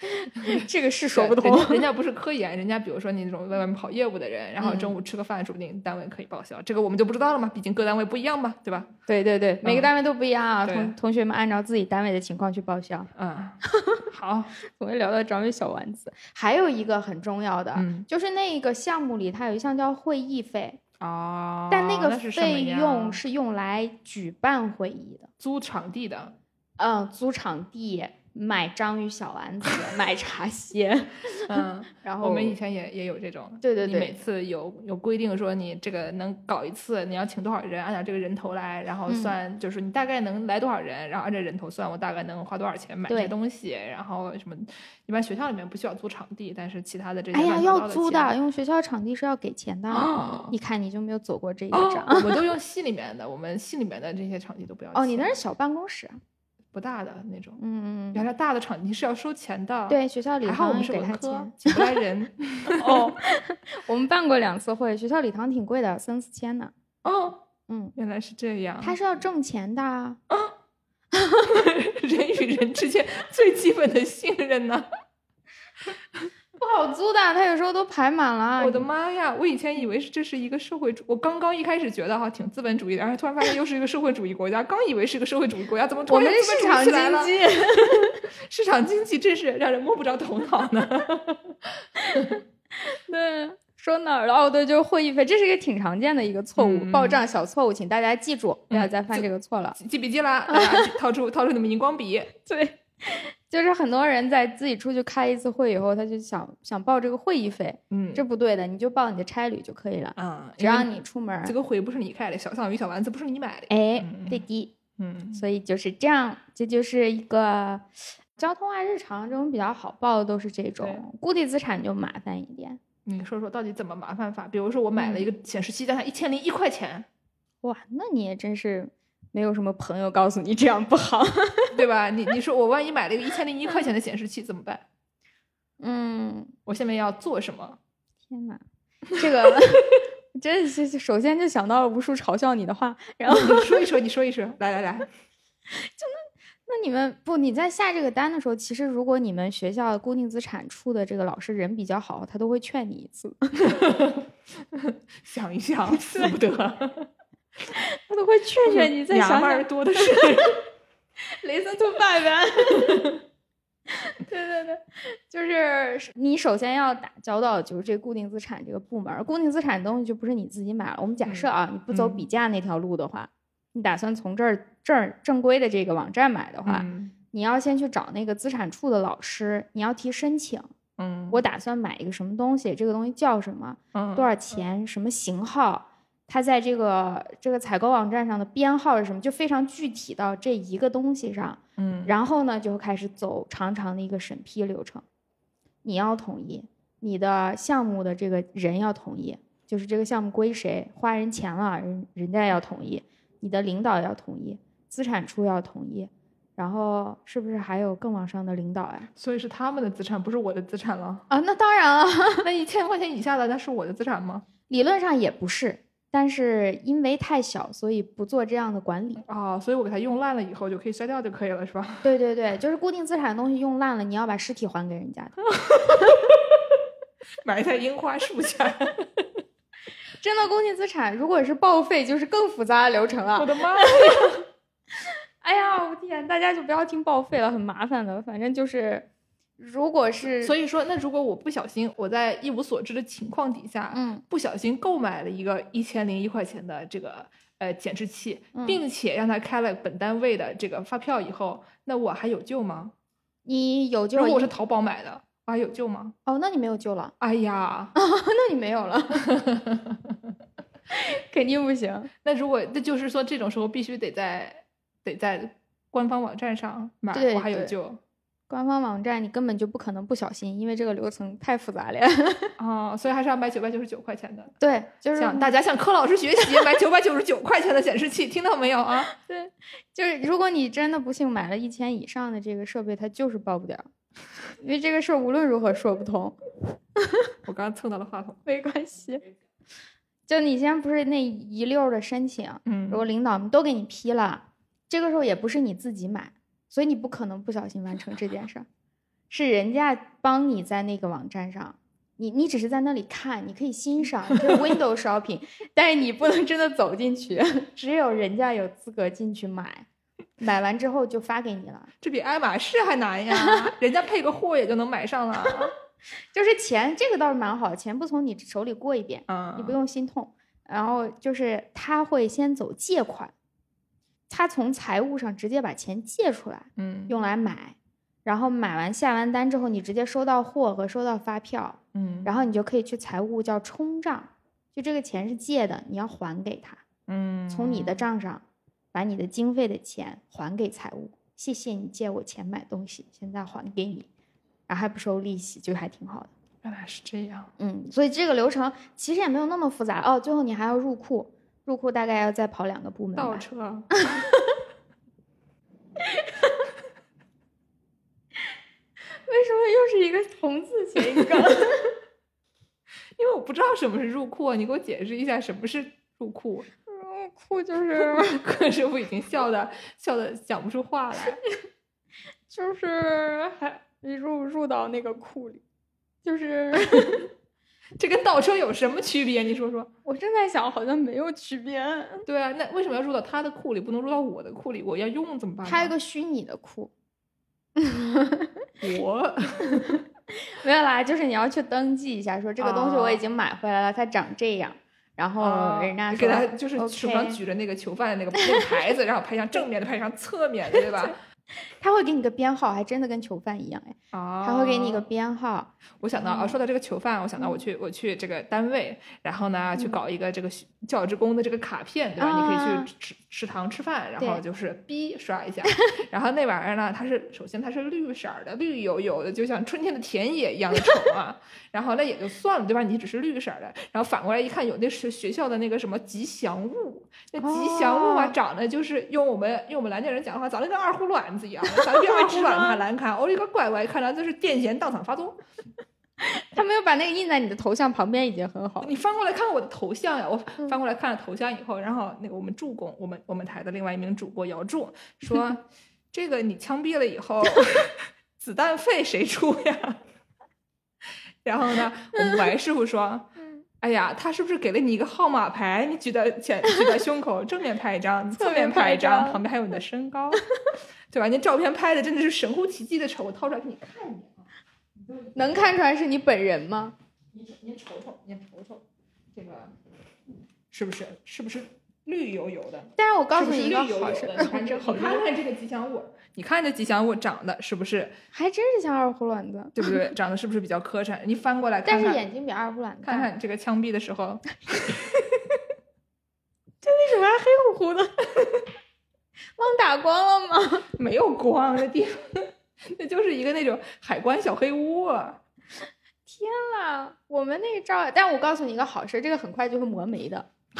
(laughs) 这个是说不通。人家不是科研，人家比如说你那种在外面跑业务的人，然后中午吃个饭，说不定单位可以报销。这个我们就不知道了嘛，毕竟各单位不一样嘛，对吧？对对对，每个单位都不一样啊。同同学们按照自己单位的情况去报销。嗯，(laughs) 好，(laughs) 我们聊到章鱼小丸子，还有一个很重要的，就是那个项目里，它有一项叫会议费。哦，但那个费用是用来举办会议的，租场地的，嗯，租场地。买章鱼小丸子，(laughs) 买茶歇，嗯，(laughs) 然后我们以前也也有这种，对对对，每次有有规定说你这个能搞一次，你要请多少人，按照这个人头来，然后算，就是你大概能来多少人，然后按照人头算，我大概能花多少钱买这些东西，然后什么，一般学校里面不需要租场地，但是其他的这些，哎呀，要租的，因为学校场地是要给钱的，你看你就没有走过这一章，我都 (laughs) 用系里面的，我们系里面的这些场地都不要钱，哦，你那是小办公室。不大的那种，嗯嗯，原来大的场地是要收钱的。对，学校礼堂给他钱，请不来人。(laughs) 哦，我们办过两次会，学校礼堂挺贵的，三四千呢。哦，嗯，原来是这样。他是要挣钱的。啊，(laughs) 人与人之间最基本的信任呢。不好租的，他有时候都排满了。我的妈呀！我以前以为是这是一个社会主，我刚刚一开始觉得哈挺资本主义的，然后突然发现又是一个社会主义国家。刚以为是个社会主义国家，怎么突然市场经济？(laughs) 市场经济真是让人摸不着头脑呢。(laughs) 对，说哪儿了？哦，对，就是会议费，这是一个挺常见的一个错误，报账小错误，请大家记住，不要再犯这个错了。记笔记啦，(laughs) 掏出掏出你们荧光笔。对。就是很多人在自己出去开一次会以后，他就想想报这个会议费，嗯，这不对的，你就报你的差旅就可以了，啊，只要你出门，这个会不是你开的，小象鱼小丸子不是你买的，哎，对的，嗯，所以就是这样，这就是一个交通啊，日常这种比较好报的都是这种，固定资产就麻烦一点。你说说到底怎么麻烦法？比如说我买了一个显示器，但它一千零一块钱，哇，那你也真是。没有什么朋友告诉你这样不好，(laughs) 对吧？你你说我万一买了一个一千零一块钱的显示器怎么办？嗯，我下面要做什么？天哪，这个 (laughs) 真是首先就想到了无数嘲笑你的话，然后你说一说，你说一说，来来来，(laughs) 就那那你们不你在下这个单的时候，其实如果你们学校固定资产处的这个老师人比较好，他都会劝你一次，想一想，舍不得。他都会劝劝你，再想想多的是。(laughs) Listen to five。对对对，就是你首先要打交道，就是这固定资产这个部门。固定资产的东西就不是你自己买了。我们假设啊，你不走比价那条路的话，你打算从这儿这儿正规的这个网站买的话，你要先去找那个资产处的老师，你要提申请。嗯，我打算买一个什么东西，这个东西叫什么？嗯，多少钱？什么型号？它在这个这个采购网站上的编号是什么，就非常具体到这一个东西上。嗯，然后呢，就开始走长长的一个审批流程，你要同意，你的项目的这个人要同意，就是这个项目归谁，花人钱了，人人家要同意，你的领导要同意，资产处要同意，然后是不是还有更往上的领导呀？所以是他们的资产，不是我的资产了。啊，那当然了，(laughs) 那一千块钱以下的，那是我的资产吗？理论上也不是。但是因为太小，所以不做这样的管理啊，所以我给它用烂了以后就可以摔掉就可以了，是吧？(laughs) 对对对，就是固定资产的东西用烂了，你要把尸体还给人家的，(laughs) 埋在樱花树下。(laughs) 真的固定资产，如果是报废，就是更复杂的流程了。我的妈呀！哎呀，我天，大家就不要听报废了，很麻烦的，反正就是。如果是，所以说，那如果我不小心，我在一无所知的情况底下，嗯，不小心购买了一个一千零一块钱的这个呃减脂器，并且让他开了本单位的这个发票以后，那我还有救吗？你有救？如果我是淘宝买的，我还有救吗？哦，那你没有救了。哎呀，(laughs) 那你没有了，(laughs) 肯定不行。(laughs) 那如果那就是说，这种时候必须得在得在官方网站上买，我还有救。官方网站你根本就不可能不小心，因为这个流程太复杂了。(laughs) 哦，所以还是要买九百九十九块钱的。对，就是向大家向柯老师学习，买九百九十九块钱的显示器，听到没有啊？(laughs) 对，就是如果你真的不幸买了一千以上的这个设备，它就是报不了，(laughs) 因为这个事儿无论如何说不通。我刚刚蹭到了话筒，没关系。就你先不是那一溜的申请，嗯，如果领导们都给你批了，这个时候也不是你自己买。所以你不可能不小心完成这件事儿，是人家帮你在那个网站上，你你只是在那里看，你可以欣赏，就是 window shopping，但是你不能真的走进去，只有人家有资格进去买，买完之后就发给你了。这比爱马仕还难呀，人家配个货也就能买上了。就是钱，这个倒是蛮好，钱不从你手里过一遍，嗯，你不用心痛。然后就是他会先走借款。他从财务上直接把钱借出来，嗯，用来买，然后买完下完单之后，你直接收到货和收到发票，嗯，然后你就可以去财务叫冲账，就这个钱是借的，你要还给他，嗯，从你的账上把你的经费的钱还给财务，谢谢你借我钱买东西，现在还给你，然后还不收利息，就还挺好的。原来是这样，嗯，所以这个流程其实也没有那么复杂哦，最后你还要入库。入库大概要再跑两个部门。倒车。为什么又是一个同字谐音梗？(laughs) 因为我不知道什么是入库，你给我解释一下什么是入库。入库就是柯师傅已经笑的笑的讲不出话来，(laughs) 就是还入入到那个库里，就是。(laughs) 这跟倒车有什么区别？你说说。我正在想，好像没有区别。对啊，那为什么要入到他的库里，不能入到我的库里？我要用怎么办？他有个虚拟的库。(laughs) 我没有啦，就是你要去登记一下，说这个东西我已经买回来了，它长这样。然后人家给他就是手上举着那个囚犯的那个那个牌子，然后拍张正面的，拍张侧面的，对吧？他会给你个编号，还真的跟囚犯一样哎。他会给你一个编号。我想到啊，说到这个囚犯，我想到我去我去这个单位，然后呢去搞一个这个教职工的这个卡片，对吧？你可以去吃食堂吃饭，然后就是 B 刷一下。(laughs) 然后那玩意儿呢，它是首先它是绿色的，绿油油的，就像春天的田野一样的丑啊。然后那也就算了，对吧？你只是绿色的。然后反过来一看，有那是学校的那个什么吉祥物，那吉祥物啊，长得就是用我们用我们南京人讲的话，长得跟二胡卵子一样，长得比二胡卵子还难看。我，一个乖乖，看来就是癫痫当场发作。(laughs) 他没有把那个印在你的头像旁边，已经很好。你翻过来看看我的头像呀，我翻过来看了头像以后，然后那个我们助攻，我们我们台的另外一名主播姚柱说：“ (laughs) 这个你枪毙了以后，(laughs) 子弹费谁出呀？”然后呢，我们白师傅说：“哎呀，他是不是给了你一个号码牌？你举在前，举在胸口，正面拍一张，侧面拍一张，旁边还有你的身高，对吧？你照片拍的真的是神乎其技的丑，我掏出来给你看一眼啊，能看出来是你本人吗？你你瞅瞅，你瞅瞅，这个是不是是不是绿油油的？但是我告诉你一个好事，好 (laughs) 看看这个吉祥物。你看这吉祥物长得是不是？还真是像二胡卵子，对不对？(laughs) 长得是不是比较磕碜？你翻过来，但是眼睛比二胡卵大。看看这个枪毙的时候，(laughs) 这为什么还黑乎乎的？忘打光了吗？没有光的地方。那就是一个那种海关小黑屋。天呐，我们那个照，但我告诉你一个好事，这个很快就会磨没的。(laughs)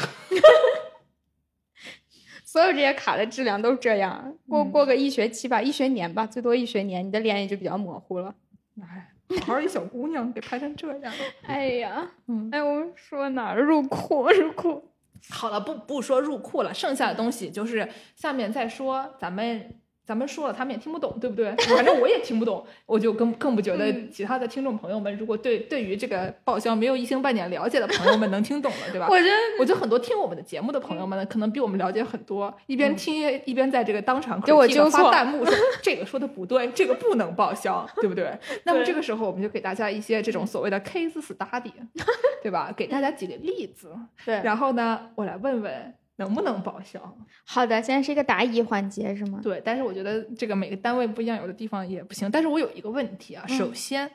所有这些卡的质量都是这样，过过个一学期吧，一学年吧，最多一学年，你的脸也就比较模糊了。哎，好好一小姑娘，给拍成这样。哎呀，哎，我们说哪儿入库？入库。好了，不不说入库了，剩下的东西就是下面再说，咱们。咱们说了，他们也听不懂，对不对？(laughs) 反正我也听不懂，我就更更不觉得其他的听众朋友们，如果对对于这个报销没有一星半点了解的朋友们能听懂了，对吧？我觉得，我觉得很多听我们的节目的朋友们呢，可能比我们了解很多，一边听一边在这个当场给我纠发弹幕说这个说的不对，这个不能报销，对不对？那么这个时候我们就给大家一些这种所谓的 case study，(laughs) 对吧？给大家举个例子，对，然后呢，我来问问。能不能报销？好的，现在是一个答疑环节，是吗？对，但是我觉得这个每个单位不一样，有的地方也不行。但是我有一个问题啊，首先，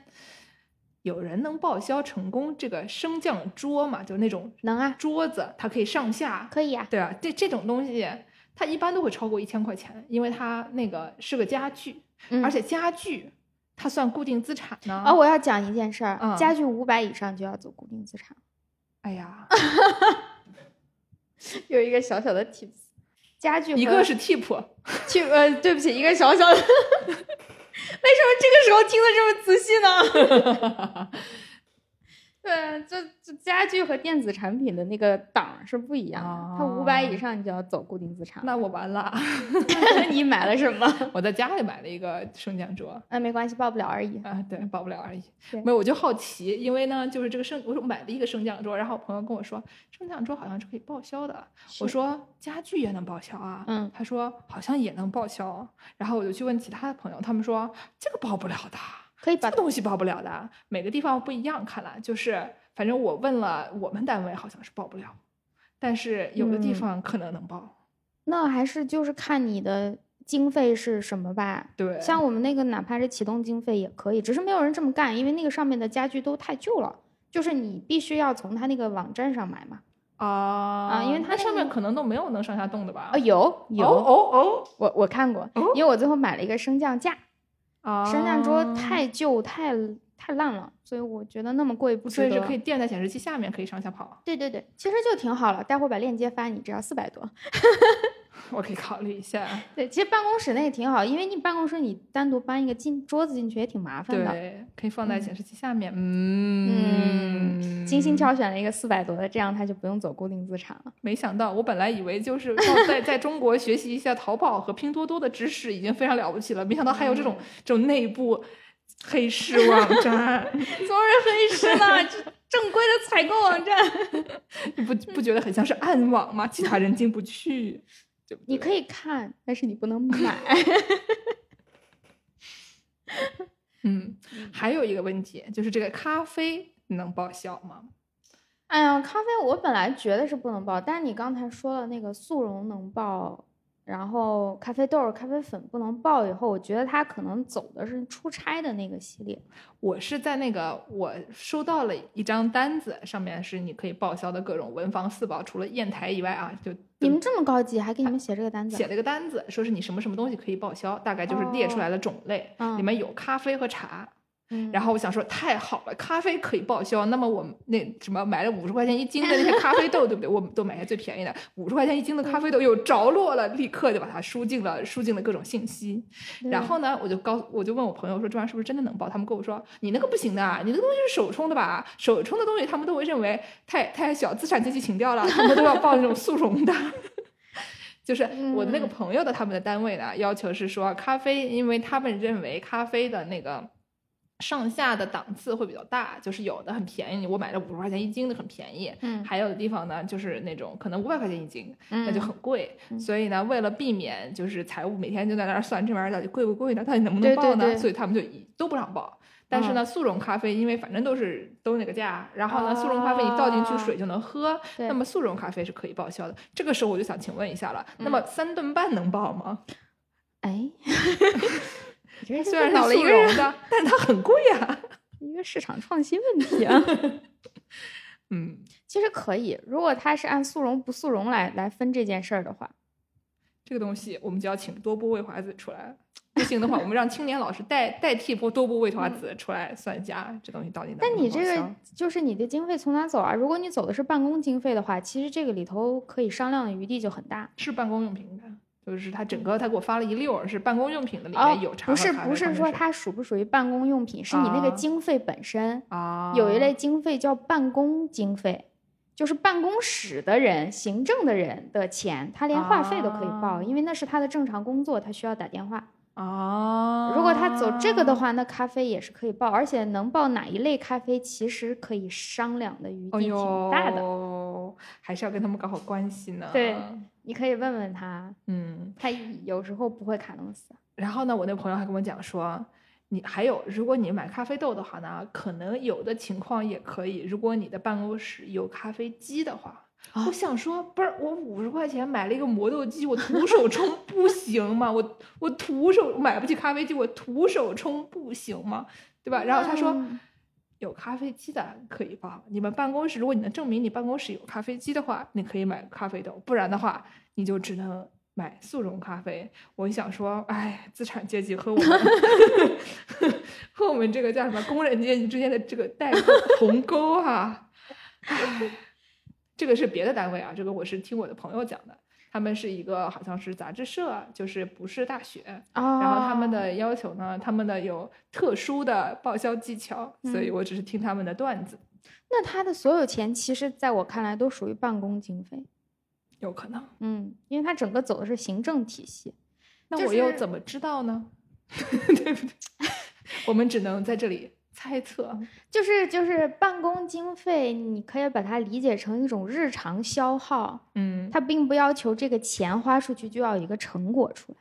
有人能报销成功这个升降桌嘛？就那种能啊，桌子它可以上下，可以啊，对啊，这这种东西它一般都会超过一千块钱，因为它那个是个家具，而且家具它算固定资产呢。哦，我要讲一件事儿，家具五百以上就要走固定资产。哎呀。(laughs) (laughs) 有一个小小的 tips，家具一个是 tip，(laughs) 去呃，对不起，一个小小的，(laughs) 为什么这个时候听的这么仔细呢？对，就就家具和电子产品的那个档是不一样的，它五百以上你就要走固定资产。那我完了，(laughs) 你买了什么？(laughs) 我在家里买了一个升降桌。啊没关系，报不了而已。啊，对，报不了而已。没有，我就好奇，因为呢，就是这个升，我说买了一个升降桌，然后我朋友跟我说，升降桌好像是可以报销的。我说家具也能报销啊？嗯，他说好像也能报销。然后我就去问其他的朋友，他们说这个报不了的。可以把东西报不了的，每个地方不一样。看来就是，反正我问了，我们单位好像是报不了，但是有的地方可能能报。那还是就是看你的经费是什么吧。对，像我们那个哪怕是启动经费也可以，只是没有人这么干，因为那个上面的家具都太旧了，就是你必须要从他那个网站上买嘛。啊啊，因为它上面可能都没有能上下动的吧？啊，有有哦哦，我我看过，因为我最后买了一个升降架。升降桌太旧太太烂了，所以我觉得那么贵不值得。所以是可以垫在显示器下面，可以上下跑。对对对，其实就挺好了。待会儿把链接发你，只要四百多。(laughs) 我可以考虑一下。对，其实办公室那也挺好，因为你办公室你单独搬一个进桌子进去也挺麻烦的。对，可以放在显示器下面。嗯，精心挑选了一个四百多的，这样他就不用走固定资产了。没想到，我本来以为就是在 (laughs) 在中国学习一下淘宝和拼多多的知识已经非常了不起了，没想到还有这种这种内部黑市网站。(laughs) 怎么是黑市呢？(laughs) 正规的采购网站。你不不觉得很像是暗网吗？其他人进不去。你可以看，但是你不能买。(laughs) 嗯，还有一个问题就是这个咖啡能报销吗？哎呀，咖啡我本来觉得是不能报，但是你刚才说了那个速溶能报。然后咖啡豆、咖啡粉不能报，以后我觉得他可能走的是出差的那个系列。我是在那个我收到了一张单子，上面是你可以报销的各种文房四宝，除了砚台以外啊，就你们这么高级，还给你们写这个单子？写了一个单子，说是你什么什么东西可以报销，大概就是列出来了种类，里面有咖啡和茶。然后我想说太好了，咖啡可以报销。那么我那什么买了五十块钱一斤的那些咖啡豆，(laughs) 对不对？我们都买些最便宜的，五十块钱一斤的咖啡豆有着落了，立刻就把它输进了输进了各种信息。然后呢，我就告我就问我朋友说这玩意儿是不是真的能报？他们跟我说你那个不行的，你那个东西是手冲的吧？手冲的东西他们都会认为太太小资产阶级情调了，他们都要报那种速溶的。(laughs) 就是我那个朋友的他们的单位呢，要求是说咖啡，因为他们认为咖啡的那个。上下的档次会比较大，就是有的很便宜，我买了五十块钱一斤的很便宜，嗯，还有的地方呢，就是那种可能五百块钱一斤，那就很贵。所以呢，为了避免就是财务每天就在那儿算这玩意儿到底贵不贵呢，到底能不能报呢？所以他们就都不让报。但是呢，速溶咖啡因为反正都是都那个价，然后呢，速溶咖啡你倒进去水就能喝，那么速溶咖啡是可以报销的。这个时候我就想请问一下了，那么三顿半能报吗？哎。(laughs) 虽然是速溶的，但它很贵啊，一个市场创新问题啊。(laughs) 嗯，其实可以，如果它是按速溶不速溶来来分这件事儿的话，这个东西我们就要请多波卫华子出来。不行的话，我们让青年老师代代替波多波卫华子出来算一下这东西到底能不但你这个就是你的经费从哪走啊？如果你走的是办公经费的话，其实这个里头可以商量的余地就很大。是办公用品的，就是他整个他给我发了一溜儿是办公用品的，里哦面有，茶不是不是说矿泉水它属不属于办公用品，是你那个啊经费本身。啊，有一类经费叫办公经费，就是办公室的人、行政的人的钱，他连话费都可以报，啊因为那是他的正常工作，他需要打电话。啊，如果他走这个的话，那咖啡也是可以报，而且能报哪一类咖啡，其实可以商量的余哎地挺大的。哦，还是要跟他们搞好关系呢。对你可以问问他，嗯，他有时候不会卡弄死。然后呢，我那朋友还跟我讲说，你还有，如果你买咖啡豆的话呢，可能有的情况也可以，如果你的办公室有咖啡机的话。啊我想说，不是我五十块钱买了一个磨豆机，我徒手冲不行吗？我我徒手买不起咖啡机，我徒手冲不行吗？对吧？然后他说，嗯有咖啡机的可以报。你们办公室，如果你能证明你办公室有咖啡机的话，你可以买咖啡豆，不然的话，你就只能买速溶咖啡。我想说，哎，资产阶级和我们 (laughs) 和我们这个叫什么工人阶级之间的这个代沟鸿沟哈、唉 (laughs) 这个是别的单位啊，这个我是听我的朋友讲的。他们是一个好像是杂志社，就是不是大学，哦，然后他们的要求呢，他们的有特殊的报销技巧，所以嗯我只是听他们的段子，那他的所有钱，其实在我看来都属于办公经费。有可能。嗯，因为他整个走的是行政体系。那我又怎么知道呢？(laughs) 对不对？(laughs) 我们只能在这里猜测。就是就是办公经费，你可以把它理解成一种日常消耗，嗯，它并不要求这个钱花出去就要有一个成果出来。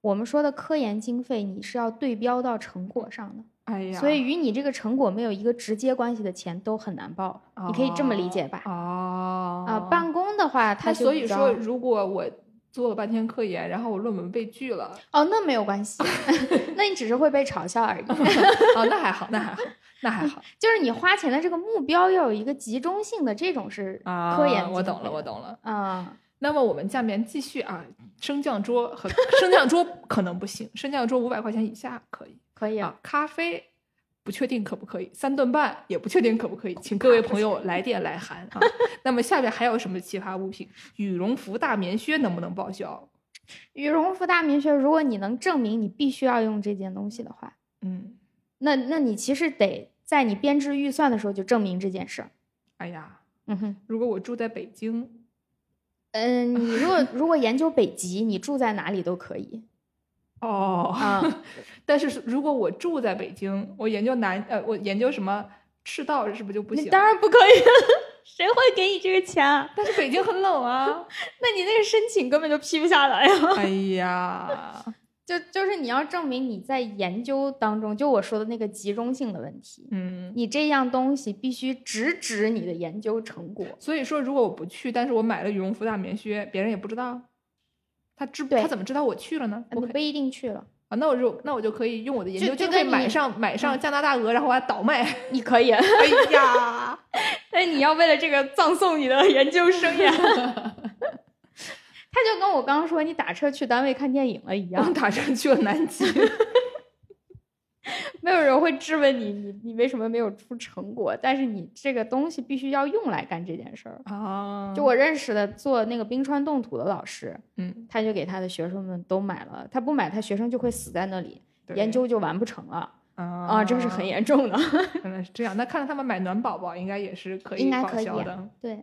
我们说的科研经费，你是要对标到成果上的，哎呀，所以与你这个成果没有一个直接关系的钱都很难报，你可以这么理解吧？哦，啊，办公的话，它所以说，如果我做了半天科研，然后我论文被拒了，哦，那没有关系，(laughs) 那你只是会被嘲笑而已。(laughs) 哦，那还好，那还好，那还好 (laughs) 就是你花钱的这个目标要有一个集中性的，这种是啊。科研、我懂了，我。懂了。啊、那么我们下面继续啊，升降桌和升降桌可能不行，升降桌五百块钱以下可以可以啊。咖啡不确定可不可以，三顿半也不确定可不可以，请各位朋友来电来函啊。(laughs) 那么下面还有什么奇葩物品？羽绒服大棉靴能不能报销？羽绒服大棉靴，如果你能证明你必须要用这件东西的话，嗯，那那你其实得在你编制预算的时候就证明这件事儿。哎呀，嗯哼，如果我住在北京，嗯，你如果如果研究北极，你住在哪里都可以哦，啊。(laughs) 但是如果我住在北京，我研究南呃，我研究什么赤道是不是就不行？当然不可以，谁会给你这个钱啊？(laughs) 但是北京很冷啊。(laughs) 那你那个申请根本就批不下来呀。哎呀，就就是你要证明你在研究当中，就我说的那个集中性的问题，嗯，你这样东西必须直指你的研究成果。所以说如果我不去，但是我买了羽绒服大棉靴，别人也不知道，他知对他怎么知道我去了呢？我不一定去了，啊，那我就那我就可以用我的研究就可以买上买上加拿大鹅，然后把它倒卖。你可以，哎呀，(laughs) 但你要为了这个葬送你的研究生涯。(laughs) 他就跟我刚刚说你打车去单位看电影了一我样，打车去了南极。(laughs) 没有人会质问你，你你为什么没有出成果？但是你这个东西必须要用来干这件事儿。啊，就我认识的做那个冰川冻土的老师，嗯，他就给他的学生们都买了，他不买，他学生就会死在那里，研究就完不成了啊啊，这是很严重的。(laughs) 原来是这样，那看来他们买暖宝宝应该也是可以报应该可以啊销的。对，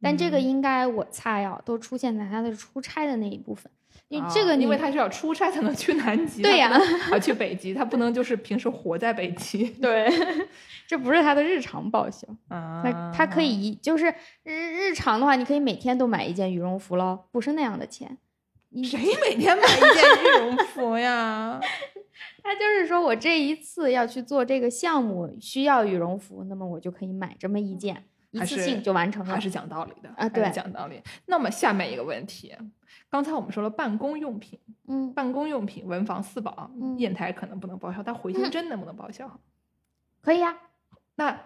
但这个嗯应该我猜啊，都出现在他的出差的那一部分，因为这个啊、因为他是要出差才能去南极，对呀啊，去北极，他不能就是平时活在北极。(laughs) 对，(laughs) 这不是他的日常报销，啊，他他可以一就是日日常的话，你可以每天都买一件羽绒服喽，不是那样的钱。你谁每天买一件羽绒服呀？(laughs) 他就是说我这一次要去做这个项目需要羽绒服，那么我就可以买这么一件，一次性就完成了还。是讲道理的啊对讲道理。那么下面一个问题，刚才我们说了办公用品，嗯，办公用品文房四宝，嗯砚台可能不能报销，但回形针能不能报销？(laughs) 可以呀、那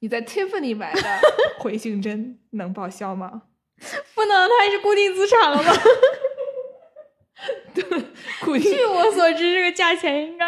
你在 Tiffany 买的 (laughs) 回形针能报销吗？不能，它还是固定资产了吗？(laughs) 对。据我所知，这个价钱应该。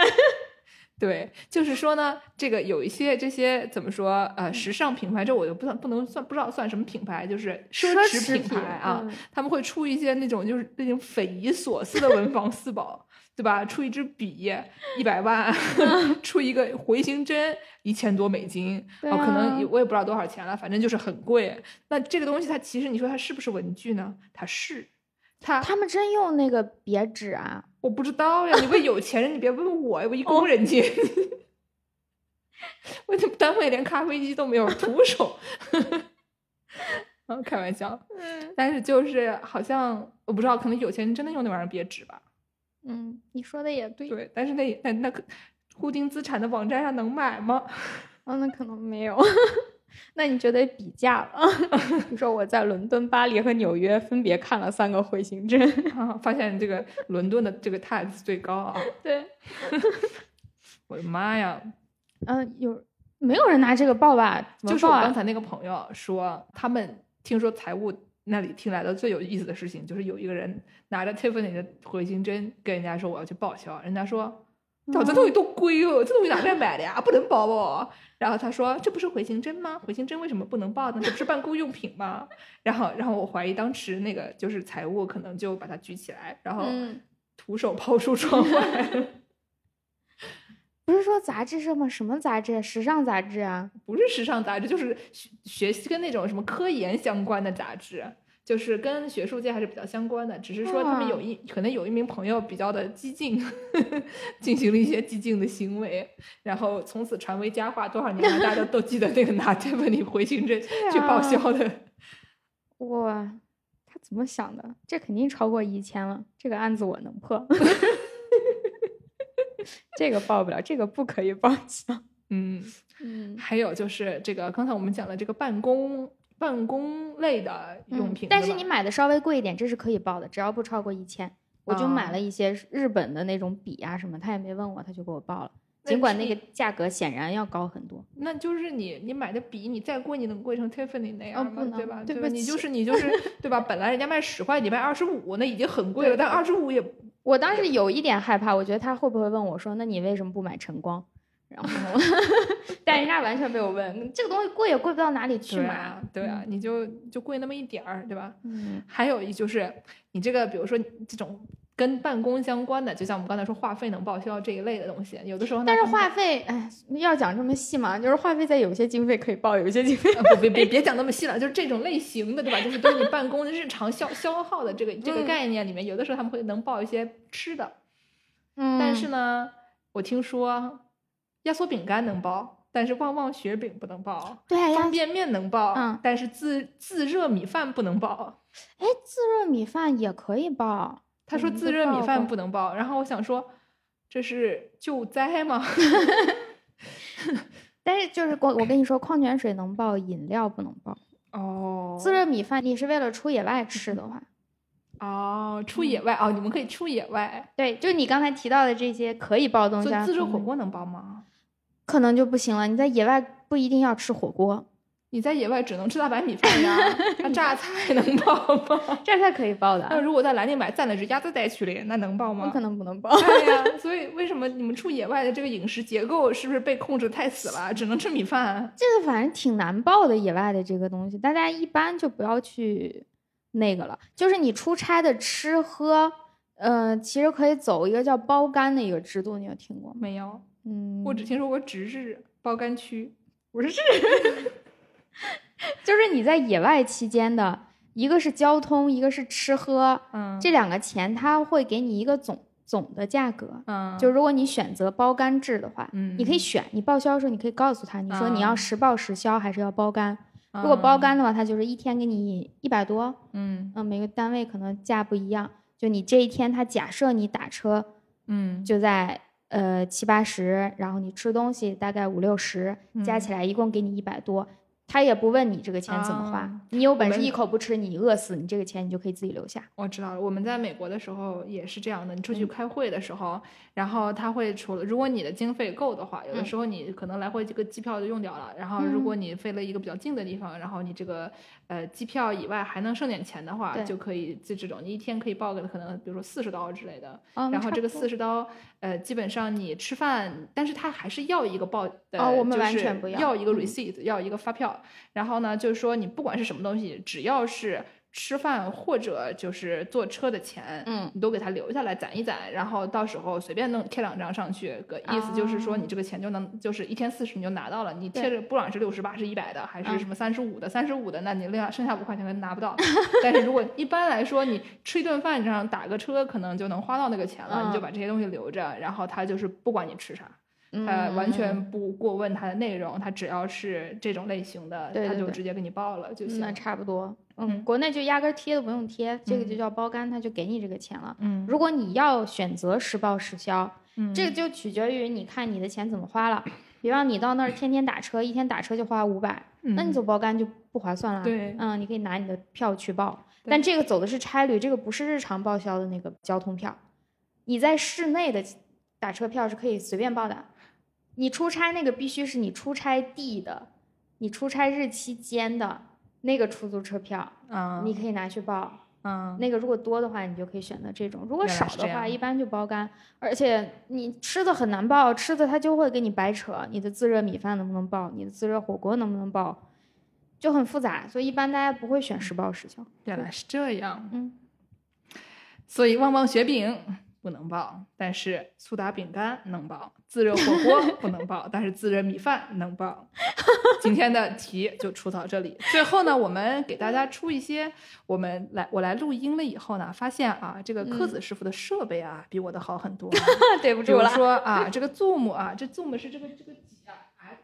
对，就是说呢，这个有一些这些怎么说呃，时尚品牌，这我就不算不能算不知道算什么品牌，就是奢侈品牌啊，他们会出一些那种就是那种匪夷所思的文房四宝，对吧？出一支笔一百万，(laughs) 出一个回形针一千多美金，哦，可能我也不知道多少钱了，反正就是很贵。那这个东西它其实你说它是不是文具呢？它是。他他们真用那个别纸啊？我不知道呀，你问有钱人，你别问我呀，我一工人阶级，(laughs) 我单位连咖啡机都没有，徒手。嗯，(laughs) 开玩笑。嗯，但是就是好像我不知道，可能有钱人真的用那玩意儿别纸吧？嗯，你说的也对。对，但是那那那固定资产的网站上能买吗？哦，那可能没有。那你就得比价了。(laughs) 你说我在伦敦、巴黎和纽约分别看了三个回形针，发现这个伦敦的这个 tax 最高啊！对，我的妈呀！嗯，有没有人拿这个报吧？就是我刚才那个朋友说，他们听说财务那里听来的最有意思的事情，就是有一个人拿着 Tiffany 的回形针跟人家说我要去报销，人家说。这东西多贵哦！这东西哪在买的呀？不能报哦。然后他说：“这不是回形针吗？回形针为什么不能报呢？这不是办公用品吗？”然后，然后我怀疑当时那个就是财务可能就把它举起来，然后徒手抛出窗外。(laughs) (laughs) 不是说杂志社吗？什么杂志？时尚杂志啊？不是时尚杂志，就是学学习跟那种什么科研相关的杂志。就是跟学术界还是比较相关的，只是说他们有一可能有一名朋友比较的激进，(laughs) 进行了一些激进的行为，然后从此传为佳话。多少年来，大家都记得那个拿 (laughs) Tiffany 回形针去报销的。(laughs) 哇，他怎么想的？这肯定超过一千了。这个案子我能破。这个报不了，这个不可以报销。嗯嗯，还有就是这个刚才我们讲的这个办公。办公类的用品，但是你买的稍微贵一点，这是可以报的，只要不超过一千。我就买了一些日本的那种笔啊什么，他也没问我，他就给我报了。尽管那个价格显然要高很多。那就是你你买的笔，你再贵，你能贵成 Tiffany 那样吗？对吧？对吧？你就是你就是 (laughs) 对吧？本来人家卖十块，你卖二十五，那已经很贵了。但二十五也，我当时有一点害怕，我觉得他会不会问我说，那你为什么不买晨光？然后，(laughs) 但人家完全没有问，这个东西贵也贵不到哪里去嘛。对啊，你就就贵那么一点儿，对吧？嗯。还有一就是，你这个比如说这种跟办公相关的，就像我们刚才说话费能报销这一类的东西，有的时候。但是话费，哎，要讲这么细嘛？就是话费在有些经费可以报，有些经费不别别别讲那么细了，就是这种类型的，对吧？就是对你办公日常消消耗的这个这个概念里面，有的时候他们会能报一些吃的。嗯。但是呢，我听说。压缩饼干能包，但是旺旺雪饼不能包。对，方便面能包，嗯，但是自自热米饭不能包。哎，自热米饭也可以包。他说自热米饭不能包，然后我想说，这是救灾吗？(laughs) 但是就是我我跟你说，矿泉水能包，饮料不能包。哦。自热米饭，你是为了出野外吃的话。哦，出野外哦，你们可以出野外。对，就你刚才提到的这些可以包东西。自热火锅能包吗？可能就不行了。你在野外不一定要吃火锅，你在野外只能吃大白米饭呀。那榨菜 (laughs) 能爆吗？榨菜可以爆的。那如果在南宁买蘸了只鸭子带去了，那能爆吗？可能不能爆。对呀，(laughs) 所以为什么你们出野外的这个饮食结构是不是被控制太死了？只能吃米饭？这个反正挺难报的，野外的这个东西，大家一般就不要去那个了。就是你出差的吃喝，呃，其实可以走一个叫包干的一个制度，你有听过没有？嗯，我只听说过直日包干区，不是，(laughs) 就是你在野外期间的一个是交通，一个是吃喝，嗯，这两个钱他会给你一个总总的价格，嗯，就如果你选择包干制的话，嗯，你可以选，你报销的时候你可以告诉他，你说你要实报实销还是要包干，如果包干的话，他就是一天给你一百多，嗯，嗯，每个单位可能价不一样，就你这一天他假设你打车，嗯，就在。呃，七八十，然后你吃东西大概五六十，加起来一共给你一百多，他也不问你这个钱怎么花，你有本事一口不吃，你饿死，你这个钱你就可以自己留下。我知道了，我们在美国的时候也是这样的，你出去开会的时候，然后他会除了如果你的经费够的话，有的时候你可能来回这个机票就用掉了，然后如果你飞了一个比较近的地方，然后你这个呃机票以外还能剩点钱的话，就可以就这种，你一天可以报个可能比如说四十刀之类的。哦然后这个四十刀，呃，基本上你吃饭，但是他还是要一个报，呃、哦我们就是完全不要要一个嗯 receipt，、要一个发票。然后呢，就是说你不管是什么东西，只要是吃饭或者就是坐车的钱，嗯你都给他留下来攒一攒，然后到时候随便弄贴两张上去，个意思就是说哦你这个钱就能就是一天四十你就拿到了，你贴着不管是六十八是一百的还是嗯什么三十五的，三十五的那你另外剩下五块钱可能拿不到。但是如果一般来说你吃一顿饭上打个车可能就能花到那个钱了，你就嗯把这些东西留着，然后他就是不管你吃啥。他嗯完全不过问他的内容，他只要是这种类型的，他就直接给你报了就行。那差不多。嗯嗯，国内就压根儿贴都不用贴，这个就嗯叫包干，他就给你这个钱了。嗯，如果你要选择实报实销，嗯这个就取决于你看你的钱怎么花了。比方你到那儿天天打车，一天打车就花五百，那你嗯走包干就不划算了。对嗯，你可以拿你的票去报，但这个走的是差旅，这个不是日常报销的那个交通票。你在市内的打车票是可以随便报的，你出差那个必须是你出差地的，你出差日期间的那个出租车票，嗯，你可以拿去报。嗯那个如果多的话，你就可以选择这种；如果少的话，一般就包干。而且你吃的很难报，吃的他就会给你白扯，你的自热米饭能不能报，你的自热火锅能不能报，就很复杂。所以一般大家不会选实报实销。原来是这样。嗯，所以旺旺雪饼不能报，但是苏打饼干能报；自热火锅不能报，但是自热米饭能报。今天的题就出到这里。最后呢，我们给大家出一些，我们来我来录音了以后呢，发现啊，这个柯子师傅的设备啊，比我的好很多。(laughs) 对不比如说 (laughs) 啊，这个 Zoom 啊，这 Zoom 是这个这个几啊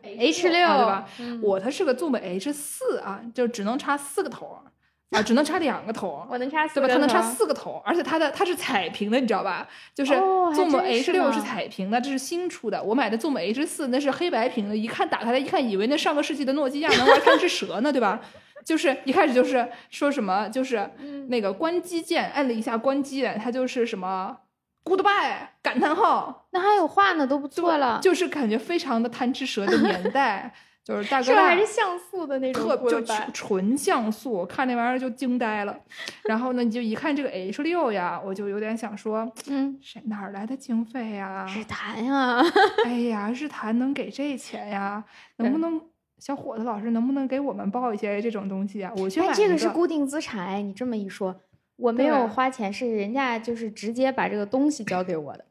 H 六、啊、对吧？嗯我它是个 Zoom H 四啊，就只能插四个头儿啊，只能插两个头。我能插四对吧？它能插四个头，而且它的它是彩屏的，你知道吧？就是 Zoom 真 H 是六是彩屏的，这是新出的。我买的 Zoom H 四那是黑白屏的，一看打开来一看，以为那上个世纪的诺基亚能玩贪吃蛇呢，对吧？就是一开始就是说什么，就是嗯那个关机键，按了一下关机，它就是什么 Goodbye 感叹号，那还有画呢，都不错了。就是感觉非常的贪吃蛇的年代，(laughs) 就是大哥大还是像素的那种特就纯纯像素，看那玩意儿就惊呆了。然后呢，你就一看这个 H 六呀，我就有点想说，嗯，谁哪儿来的经费呀？日坛呀，(laughs) 哎呀，日坛能给这钱呀？能不能小伙子老师能不能给我们报一些这种东西啊？我去买哎这个是固定资产哎，你这么一说，我没有花钱，是人家就是直接把这个东西交给我的，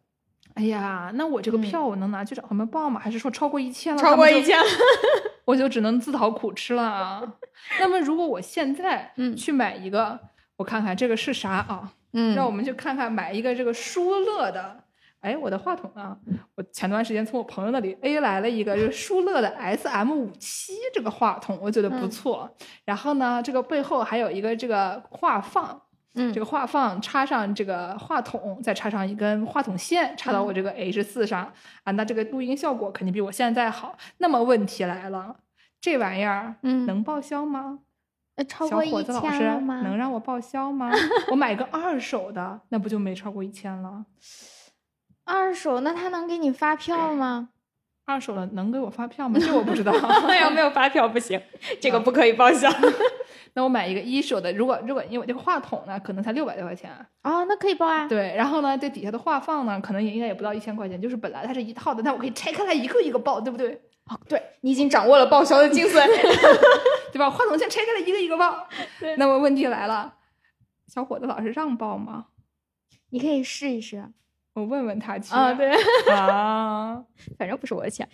哎呀，那我这个嗯票我能拿去找他们报吗？还是说超过一千了？超过一，千。(laughs) 我就只能自讨苦吃了啊？那么如果我现在嗯去买一个，我看看这个是啥啊？嗯让我们去看看买一个这个舒乐的。哎，我的话筒呢？我前段时间从我朋友那里 A 来了一个，就是舒乐的 SM 五七这个话筒，我觉得不嗯错。然后呢，这个背后还有一个这个话放，嗯这个话放插上这个话筒，再插上一根话筒线，插到我这个 H 四上、啊，那这个录音效果肯定比我现在好。那么问题来了，这玩意儿嗯能报销吗？呃超小过一伙子老师千了吗？能让我报销吗？我买个二手的，那不就没超过一千了？二手那他能给你发票吗？二手的能给我发票吗？这我不知道。(laughs) 要没有发票不行，这个不可以报销。那我买一个一手的，如果如果因为我这个话筒呢，可能才六百多块钱，哦，那可以报啊。对，然后呢，这底下的话放呢，可能也应该也不到一千块钱，就是本来它是一套的，那我可以拆开来一个一个报，对不对？哦，对你已经掌握了报销的精髓。(laughs) 对吧？话筒先拆开来一个一个报。那么问题来了，小伙子老师让报吗？你可以试一试我问问他去。啊，对，(laughs) 啊，反正不是我的钱。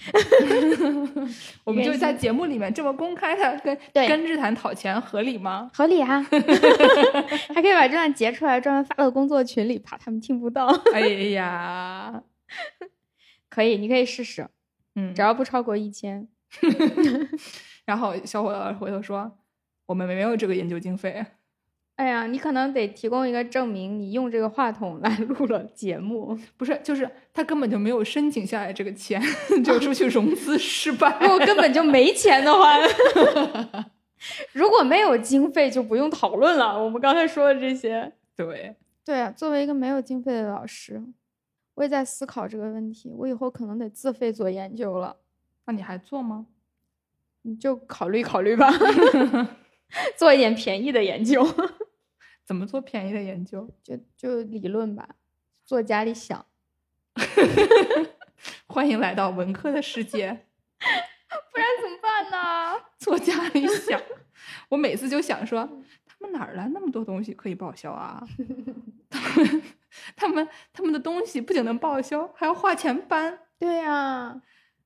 (laughs) 我们就在节目里面这么公开的跟对跟日坛讨钱，合理吗？合理啊，(laughs) 还可以把这段截出来，专门发到工作群里，怕他们听不到。哎呀，可以，你可以试试，嗯只，要不超过一千。然后小伙子回头说，我们没有这个研究经费。哎呀，你可能得提供一个证明，你用这个话筒来 (laughs) 录了节目。不是，就是他根本就没有申请下来这个钱，(laughs) 就出去融资失败。如果根本就没钱的话，(laughs) 如果没有经费就不用讨论了。我们刚才说的这些，对，对啊，作为一个没有经费的老师，我也在思考这个问题。我以后可能得自费做研究了，那你还做吗？你就考虑考虑吧。(laughs) 做一点便宜的研究。(laughs) 怎么做便宜的研究？(laughs) 就就理论吧，坐家里想。欢迎来到文科的世界，不然怎么办呢？坐家里想，我每次就想说，他们哪儿来那么多东西可以报销啊？他们他们他们的东西不仅能报销，还要花钱搬。对呀。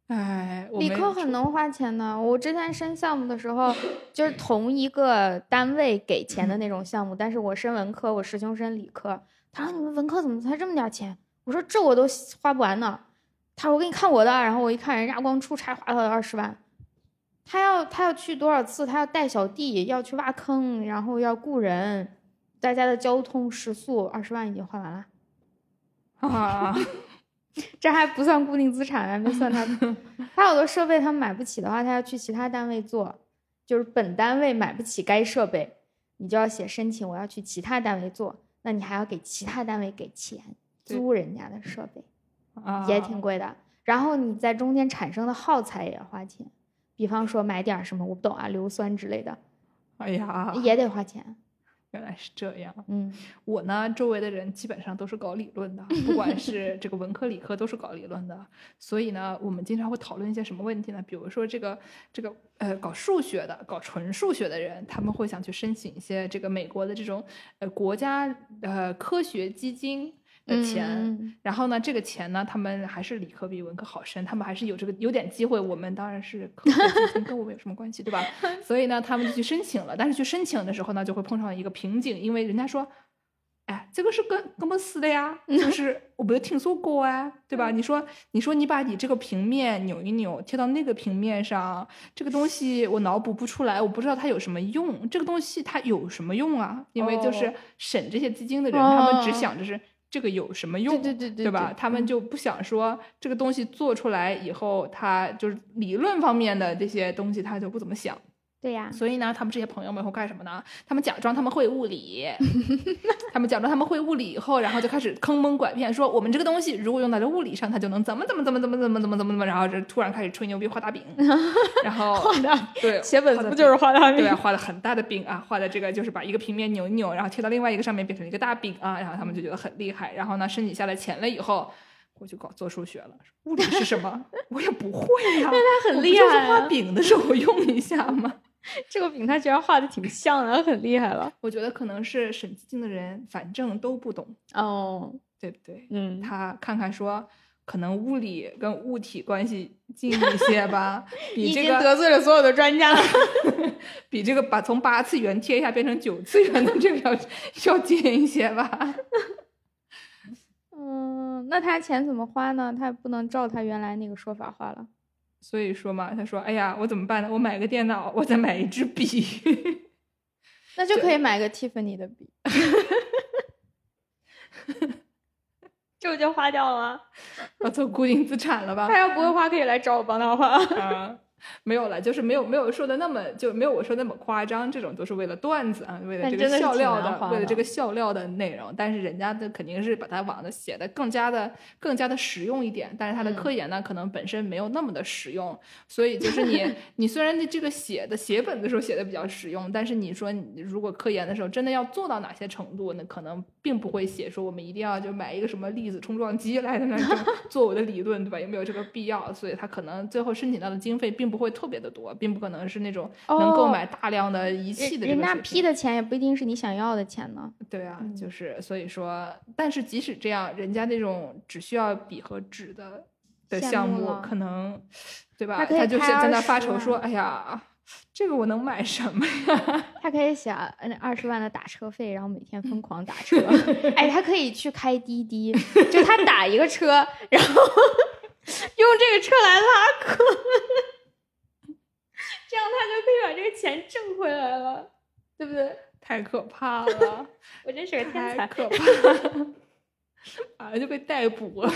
哎，理科很能花钱的。我之前申项目的时候，就是同一个单位给钱的那种项目，但是我申文科，我师兄申理科。他说：“你们文科怎么才这么点钱？”我说：“这我都花不完呢。”他说：“我给你看我的。”然后我一看，人家光出差花了二十万。他要他要去多少次？他要带小弟，要去挖坑，然后要雇人，大家的交通食宿，二十万已经花完了。(laughs) (laughs) (laughs) 啊。这还不算固定资产，还没算他。(laughs) 他有的设备他买不起的话，他要去其他单位做，就是本单位买不起该设备，你就要写申请，我要去其他单位做，那你还要给其他单位给钱租人家的设备，也挺贵的。然后你在中间产生的耗材也要花钱，比方说买点什么我不懂啊，硫酸之类的，哎呀，也得花钱。原来是这样，嗯，我呢，周围的人基本上都是搞理论的，不管是这个文科理科都是搞理论的，所以呢，我们经常会讨论一些什么问题呢？比如说这个这个呃，搞数学的，搞纯数学的人，他们会想去申请一些这个美国的这种呃国家呃科学基金。的钱，然后呢，这个钱呢，他们还是理科比文科好申，他们还是有这个有点机会。我们当然是科学基金，跟我们有什么关系，对吧？(laughs) 所以呢，他们就去申请了。但是去申请的时候呢，就会碰上一个瓶颈，因为人家说，哎，这个是跟跟么死的呀，就 (laughs) 是我没有听说过啊，对吧？你说，你说你把你这个平面扭一扭，贴到那个平面上，这个东西我脑补不出来，我不知道它有什么用。这个东西它有什么用啊？因为就是审这些基金的人，他们只想着是。这个有什么用？对对对对吧？他们就不想说这个东西做出来以后，他就是理论方面的这些东西，他就不怎么想。对呀，所以呢，他们这些朋友们会干什么呢？他们假装他们会物理，(laughs) 他们假装他们会物理以后，然后就开始坑蒙拐骗，说我们这个东西如果用到这物理上，它就能怎么怎么怎么怎么怎么怎么怎么怎么，然后这突然开始吹牛逼画大饼，(laughs) 然后画大对写本子不就是画大饼？对啊，画的很大的饼啊，画的这个就是把一个平面扭一扭，然后贴到另外一个上面变成一个大饼啊，然后他们就觉得很厉害。然后呢，申请下来钱了以后，我就搞做数学了，物理是什么？(laughs) 我也不会呀，那他很厉害，就是画饼的时候用一下嘛。这个饼他居然画的挺像的，很厉害了。我觉得可能是审基金的人，反正都不懂哦，对不对？嗯，他看看说，可能物理跟物体关系近 (laughs) 一些吧。比这个得罪了所有的专家了。(laughs) (laughs) 比这个把从八次元贴一下变成九次元的这个要要近一些吧。嗯，那他钱怎么花呢？他不能照他原来那个说法花了。所以说嘛，他说：“哎呀，我怎么办呢？我买个电脑，我再买一支笔，(laughs) 那就可以买个 Tiffany 的笔，(laughs) 这不就花掉了吗？要做固定资产了吧？他要不会花，可以来找我帮他花。” (laughs) 没有了，就是没有没有说的那么就没有我说那么夸张，这种都是为了段子啊，为了这个笑料的，为了这个笑料的内容。但是人家的肯定是把它往的写的更加的更加的实用一点，但是他的科研呢，可能本身没有那么的实用。所以就是你 (laughs) 你虽然这个写的写本的时候写的比较实用，但是你说你如果科研的时候真的要做到哪些程度，那可能并不会写说我们一定要就买一个什么粒子冲撞机来在那种 (laughs) 做我的理论，对吧？有没有这个必要？所以他可能最后申请到的经费并不。会特别的多，并不可能是那种能购买大量的仪器的。人家批的钱也不一定是你想要的钱呢。对啊，就是所以说，但是即使这样，人家那种只需要笔和纸的的项目，可能对吧？他就是在那发愁说：“哎呀，这个我能买什么呀？” (laughs) 他可以想那二十万的打车费，然后每天疯狂打车。(laughs) 哎，他可以去开滴滴，就他打一个车，然后 (laughs) 用这个车来拉客。这样他就可以把这个钱挣回来了，对不对？太可怕了！我真是个天才，可怕！马上就被逮捕了，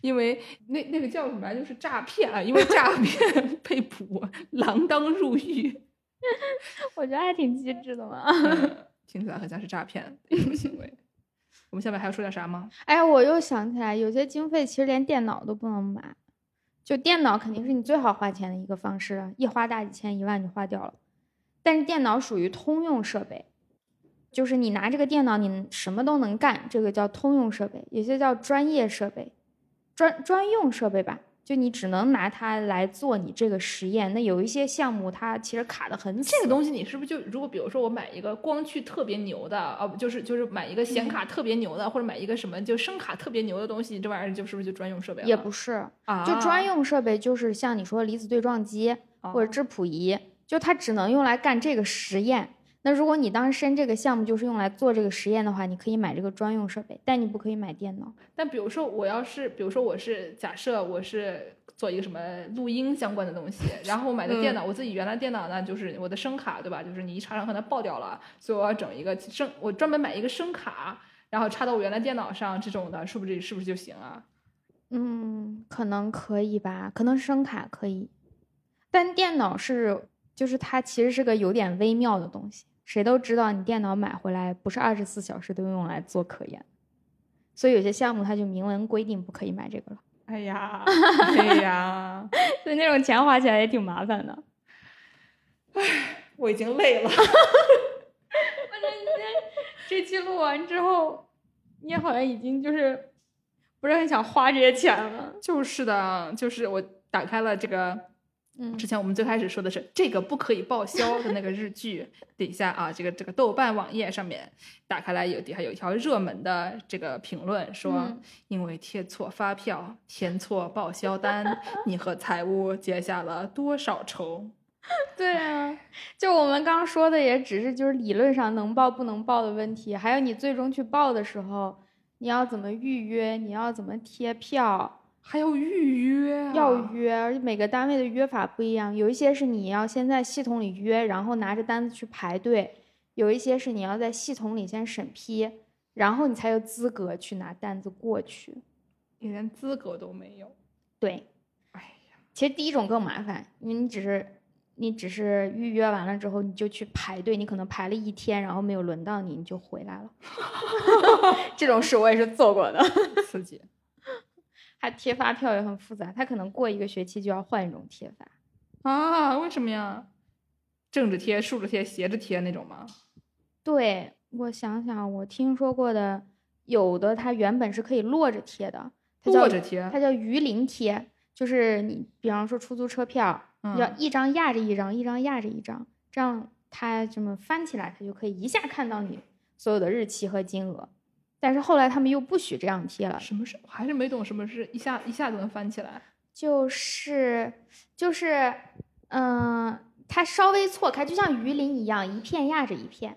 因为那那个叫什么？就是诈骗啊！因为诈 (laughs) 骗被捕，锒铛入狱。(laughs) 我觉得还挺机智的嘛，(laughs) 听起来好像是诈骗的一种行为。我们下面还要说点啥吗？哎呀，我又想起来，有些经费其实连电脑都不能买。就电脑肯定是你最好花钱的一个方式，一花大几千一万就花掉了。但是电脑属于通用设备，就是你拿这个电脑，你什么都能干，这个叫通用设备。有些叫专业设备，专专用设备吧。就你只能拿它来做你这个实验，那有一些项目它其实卡的很死。这个东西你是不是就如果比如说我买一个光驱特别牛的，哦不就是就是买一个显卡特别牛的，或者买一个什么就声卡特别牛的东西，这玩意儿就是不是就专用设备？也不是啊，就专用设备就是像你说离子对撞机或者质谱仪，就它只能用来干这个实验。那如果你当时申这个项目就是用来做这个实验的话，你可以买这个专用设备，但你不可以买电脑。但比如说我要是，比如说我是假设我是做一个什么录音相关的东西，然后我买的电脑，我自己原来电脑呢就是我的声卡，对吧？就是你一插上可能爆掉了，所以我要整一个声，我专门买一个声卡，然后插到我原来电脑上，这种的是不是是不是就行啊？嗯，可能可以吧，可能声卡可以，但电脑是就是它其实是个有点微妙的东西。谁都知道，你电脑买回来不是二十四小时都用来做科研，所以有些项目它就明文规定不可以买这个了。哎呀，(laughs) 哎呀，(laughs) 所以那种钱花起来也挺麻烦的。唉，我已经累了。(laughs) 我这这期录完之后，你好像已经就是不是很想花这些钱了。就是的，就是我打开了这个。之前我们最开始说的是这个不可以报销的那个日剧底下啊，这个这个豆瓣网页上面打开来有底下有一条热门的这个评论说，因为贴错发票、填错报销单，你和财务结下了多少仇？(laughs) 对啊，就我们刚说的也只是就是理论上能报不能报的问题，还有你最终去报的时候，你要怎么预约，你要怎么贴票。还要预约，要约，而且每个单位的约法不一样。有一些是你要先在系统里约，然后拿着单子去排队；有一些是你要在系统里先审批，然后你才有资格去拿单子过去。你连资格都没有。对，哎呀，其实第一种更麻烦，因为你只是你只是预约完了之后你就去排队，你可能排了一天，然后没有轮到你，你就回来了。(laughs) 这种事我也是做过的，(laughs) 刺激。他贴发票也很复杂，他可能过一个学期就要换一种贴法啊？为什么呀？正着贴、竖着贴、斜着贴那种吗？对，我想想，我听说过的，有的它原本是可以摞着贴的，摞着贴，它叫鱼鳞贴，就是你比方说出租车票，要一张压着一张，一张压着一张，这样它这么翻起来，它就可以一下看到你所有的日期和金额。但是后来他们又不许这样贴了。什么是？我还是没懂什么是一下一下子能翻起来。就是就是，嗯，它稍微错开，就像鱼鳞一样，一片压着一片。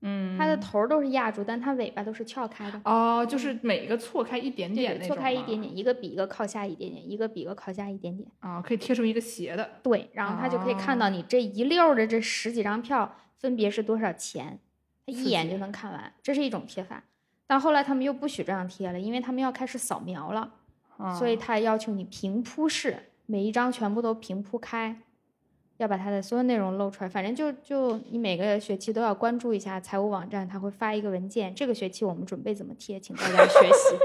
嗯。它的头都是压住，但它尾巴都是翘开的。哦，就是每个错开一点点那种。错开一点点，一个比一个靠下一点点，一个比一个靠下一点点。啊，可以贴成一个斜的。对，然后他就可以看到你这一溜的这十几张票分别是多少钱，他一眼就能看完。这是一种贴法。但后来他们又不许这样贴了，因为他们要开始扫描了，所以他要求你平铺式，每一张全部都平铺开，要把它的所有内容露出来。反正就就你每个学期都要关注一下财务网站，他会发一个文件，这个学期我们准备怎么贴，请大家学习。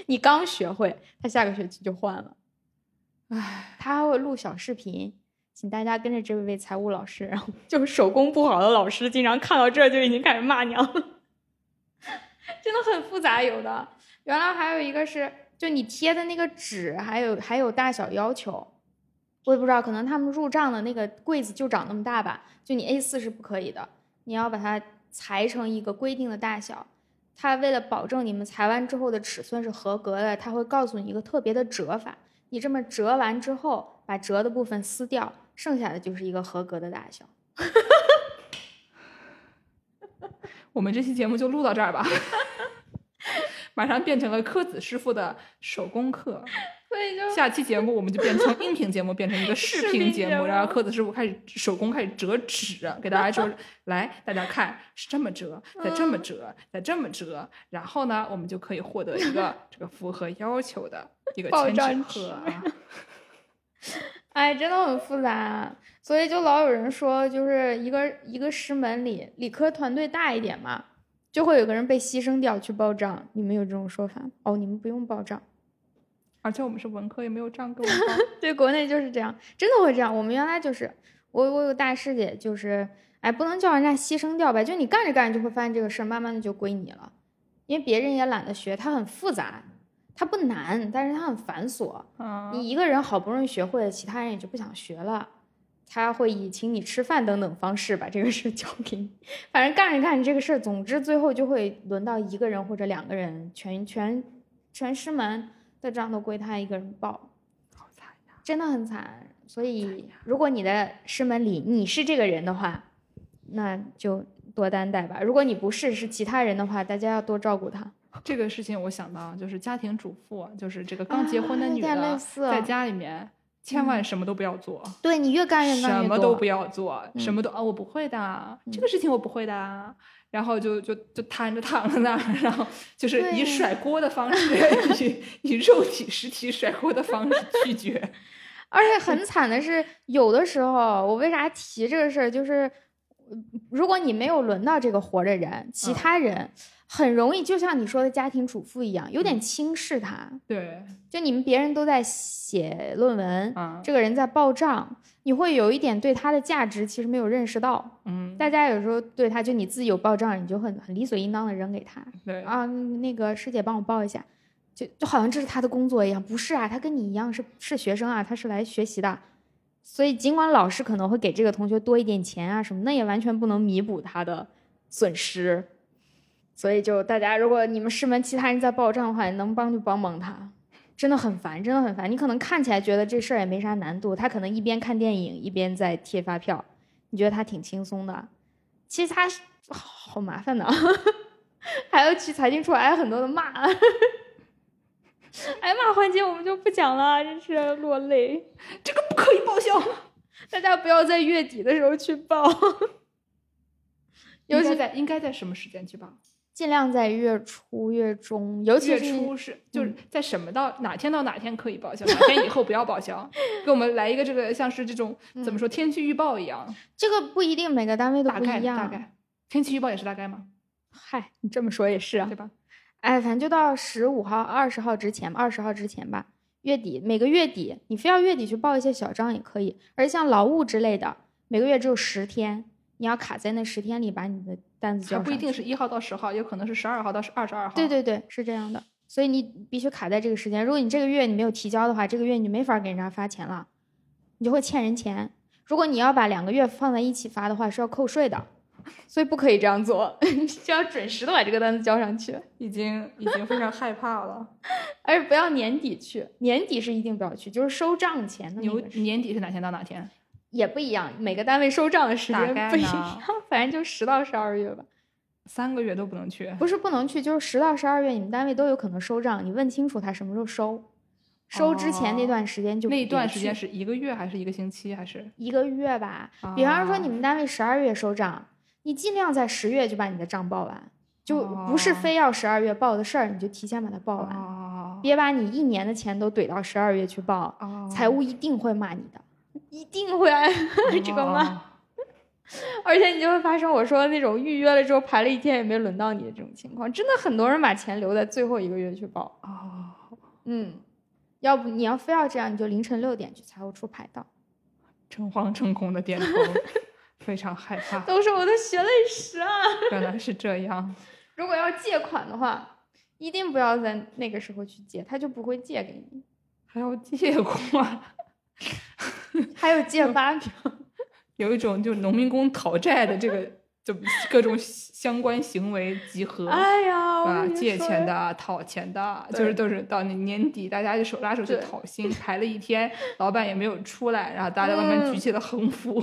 (laughs) 你刚学会，他下个学期就换了。唉，他还会录小视频，请大家跟着这位财务老师，然后就手工不好的老师，经常看到这就已经开始骂娘了。真的很复杂，有的原来还有一个是，就你贴的那个纸，还有还有大小要求，我也不知道，可能他们入账的那个柜子就长那么大吧，就你 A 四是不可以的，你要把它裁成一个规定的大小。他为了保证你们裁完之后的尺寸是合格的，他会告诉你一个特别的折法，你这么折完之后，把折的部分撕掉，剩下的就是一个合格的大小。(laughs) 我们这期节目就录到这儿吧，(laughs) 马上变成了柯子师傅的手工课。(laughs) 所以就下期节目我们就变成音频节目，变成一个视 (laughs) 频节目，然后柯子师傅开始手工开始折纸，给大家说：“来，大家看，是这么折，再这么折，再这么折，然后呢，我们就可以获得一个这个符合要求的一个签纸盒。”哎，真的很复杂。所以就老有人说，就是一个一个师门里，理科团队大一点嘛，就会有个人被牺牲掉去报账。你们有这种说法？哦，你们不用报账，而且我们是文科，也没有账给我们报。(laughs) 对，国内就是这样，真的会这样。我们原来就是我我有大师姐，就是哎，不能叫人家牺牲掉吧，就你干着干着就会发现这个事儿慢慢的就归你了，因为别人也懒得学，它很复杂，它不难，但是它很繁琐。你一个人好不容易学会了，其他人也就不想学了。他会以请你吃饭等等方式把这个事 (laughs) 交给你，反正干着干着这个事儿，总之最后就会轮到一个人或者两个人，全全全师门的账都归他一个人报，好惨呀，真的很惨。所以如果你的师门里你是这个人的话，那就多担待吧。如果你不是，是其他人的话，大家要多照顾他。这个事情我想到就是家庭主妇，就是这个刚结婚的女的，在家里面。千万什么都不要做，对你越干越干什么都不要做，什么都啊，我不会的，这个事情我不会的，然后就就就瘫着躺在那儿，然后就是以甩锅的方式，(laughs) 以以肉体实体甩锅的方式拒绝。(laughs) 而且很惨的是，有的时候我为啥提这个事儿，就是如果你没有轮到这个活的人，其他人。很容易，就像你说的家庭主妇一样，有点轻视他。对，就你们别人都在写论文，这个人在报账，你会有一点对他的价值其实没有认识到。嗯，大家有时候对他，就你自己有报账，你就很很理所应当的扔给他。对啊，那个师姐帮我报一下，就就好像这是他的工作一样。不是啊，他跟你一样是是学生啊，他是来学习的。所以尽管老师可能会给这个同学多一点钱啊什么，那也完全不能弥补他的损失。所以，就大家，如果你们师门其他人在报账的话，能帮就帮帮他，真的很烦，真的很烦。你可能看起来觉得这事儿也没啥难度，他可能一边看电影一边在贴发票，你觉得他挺轻松的，其实他好麻烦的，(laughs) 还要去财经处挨很多的骂，挨 (laughs) 骂环节我们就不讲了，真是落泪。这个不可以报销，(laughs) 大家不要在月底的时候去报，尤其在应该在什么时间去报？尽量在月初、月中，尤其是月初是就是在什么到哪天到哪天可以报销，哪天以后不要报销。给我们来一个这个像是这种怎么说天气预报一样。这个不一定每个单位都不一样。大概天气预报也是大概吗？嗨，你这么说也是啊，对吧？哎，反正就到十五号、二十号之前吧，二十号之前吧。月底每个月底，你非要月底去报一些小账也可以。而像劳务之类的，每个月只有十天，你要卡在那十天里把你的。单子交不一定是一号到十号，有可能是十二号到二十二号。对对对，是这样的。所以你必须卡在这个时间。如果你这个月你没有提交的话，这个月你没法给人家发钱了，你就会欠人钱。如果你要把两个月放在一起发的话，是要扣税的，所以不可以这样做，(laughs) 就要准时的把这个单子交上去。已经已经非常害怕了，(laughs) 而且不要年底去，年底是一定不要去，就是收账前的那个。年底是哪天到哪天？也不一样，每个单位收账的时间不一样，反正就十到十二月吧，三个月都不能去。不是不能去，就是十到十二月，你们单位都有可能收账，你问清楚他什么时候收，收之前那段时间就那段时间是一个月还是一个星期还是一个月吧？比方说你们单位十二月收账，你尽量在十月就把你的账报完，就不是非要十二月报的事儿，你就提前把它报完，别把你一年的钱都怼到十二月去报，财务一定会骂你的。一定会按这个吗？而且你就会发生我说那种预约了之后排了一天也没轮到你的这种情况，真的很多人把钱留在最后一个月去报啊。嗯，要不你要非要这样，你就凌晨六点去财务处排到。诚惶诚恐的点头，非常害怕。都是我的血泪史啊！原来是这样。如果要借款的话，一定不要在那个时候去借，他就不会借给你。还要借款。(laughs) 还有借发票，(laughs) 有一种就是农民工讨债的这个，就各种相关行为集合。哎呀，啊，借钱的、讨钱的，就是都是到那年底，大家就手拉手去讨薪，排了一天，老板也没有出来，然后大家在外面举起了横幅，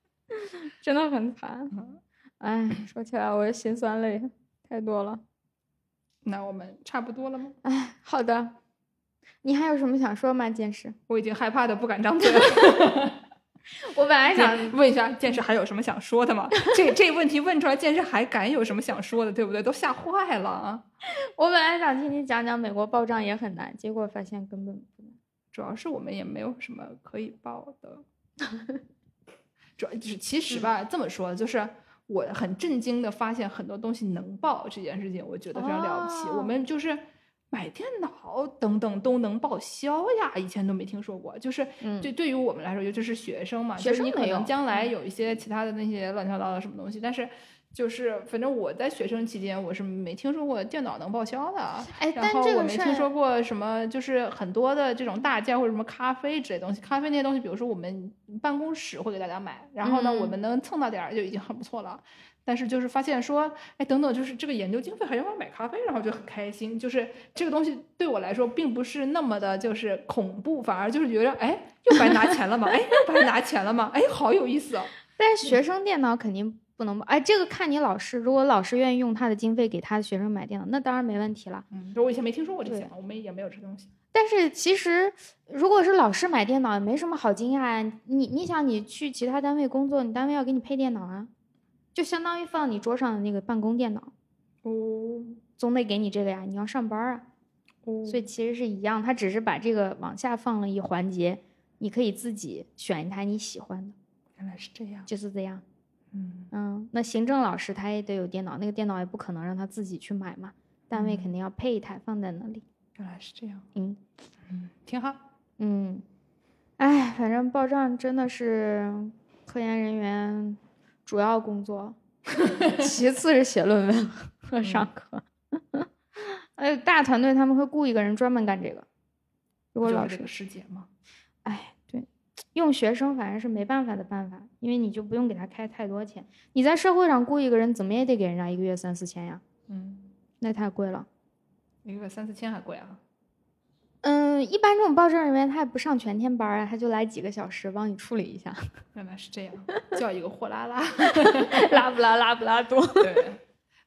(laughs) 真的很惨。哎，说起来我心酸泪太多了。那我们差不多了吗？哎，好的。你还有什么想说吗，剑士？我已经害怕的不敢张嘴了。(laughs) 我本来想问一下剑士还有什么想说的吗？这这问题问出来，剑士还敢有什么想说的，对不对？都吓坏了。我本来想听你讲讲美国报账也很难，结果发现根本不难。主要是我们也没有什么可以报的。主要就是其实吧，这么说就是我很震惊的发现很多东西能报这件事情，我觉得非常了不起。我们就是。买电脑等等都能报销呀，以前都没听说过。就是对对于我们来说，尤其是学生嘛，学生你可能将来有一些其他的那些乱七八糟的什么东西，但是。就是反正我在学生期间，我是没听说过电脑能报销的。哎，然后我没听说过什么，就是很多的这种大件或者什么咖啡之类东西，咖啡那些东西，比如说我们办公室会给大家买，然后呢，我们能蹭到点儿就已经很不错了。但是就是发现说，哎，等等，就是这个研究经费还用来买咖啡，然后就很开心。就是这个东西对我来说并不是那么的，就是恐怖，反而就是觉得，哎，又白拿钱了吗？哎，又白拿钱了吗？哎，好有意思哦。但是学生电脑肯定。不能哎，这个看你老师。如果老师愿意用他的经费给他的学生买电脑，那当然没问题了。嗯，我以前没听说过这些，我们也没有这东西。但是其实，如果是老师买电脑，也没什么好惊讶。你你想，你去其他单位工作，你单位要给你配电脑啊，就相当于放你桌上的那个办公电脑。哦，总得给你这个呀，你要上班啊。哦，所以其实是一样，他只是把这个往下放了一环节，你可以自己选一台你喜欢的。原来是这样，就是这样。嗯嗯，那行政老师他也得有电脑，那个电脑也不可能让他自己去买嘛，单位肯定要配一台放在那里。原来是这样，嗯嗯，挺好。嗯，哎，反正报账真的是科研人员主要工作，(laughs) 其次是写论文和上课。(laughs) 哎，大团队他们会雇一个人专门干这个。如果老师师姐吗？哎。对用学生反正是没办法的办法，因为你就不用给他开太多钱。你在社会上雇一个人，怎么也得给人家一个月三四千呀。嗯，那太贵了。一个月三四千还贵啊？嗯，一般这种报证人员他也不上全天班啊，他就来几个小时帮你处理一下。(laughs) 原来是这样，叫一个货拉拉，(laughs) 拉不拉拉布拉多。对，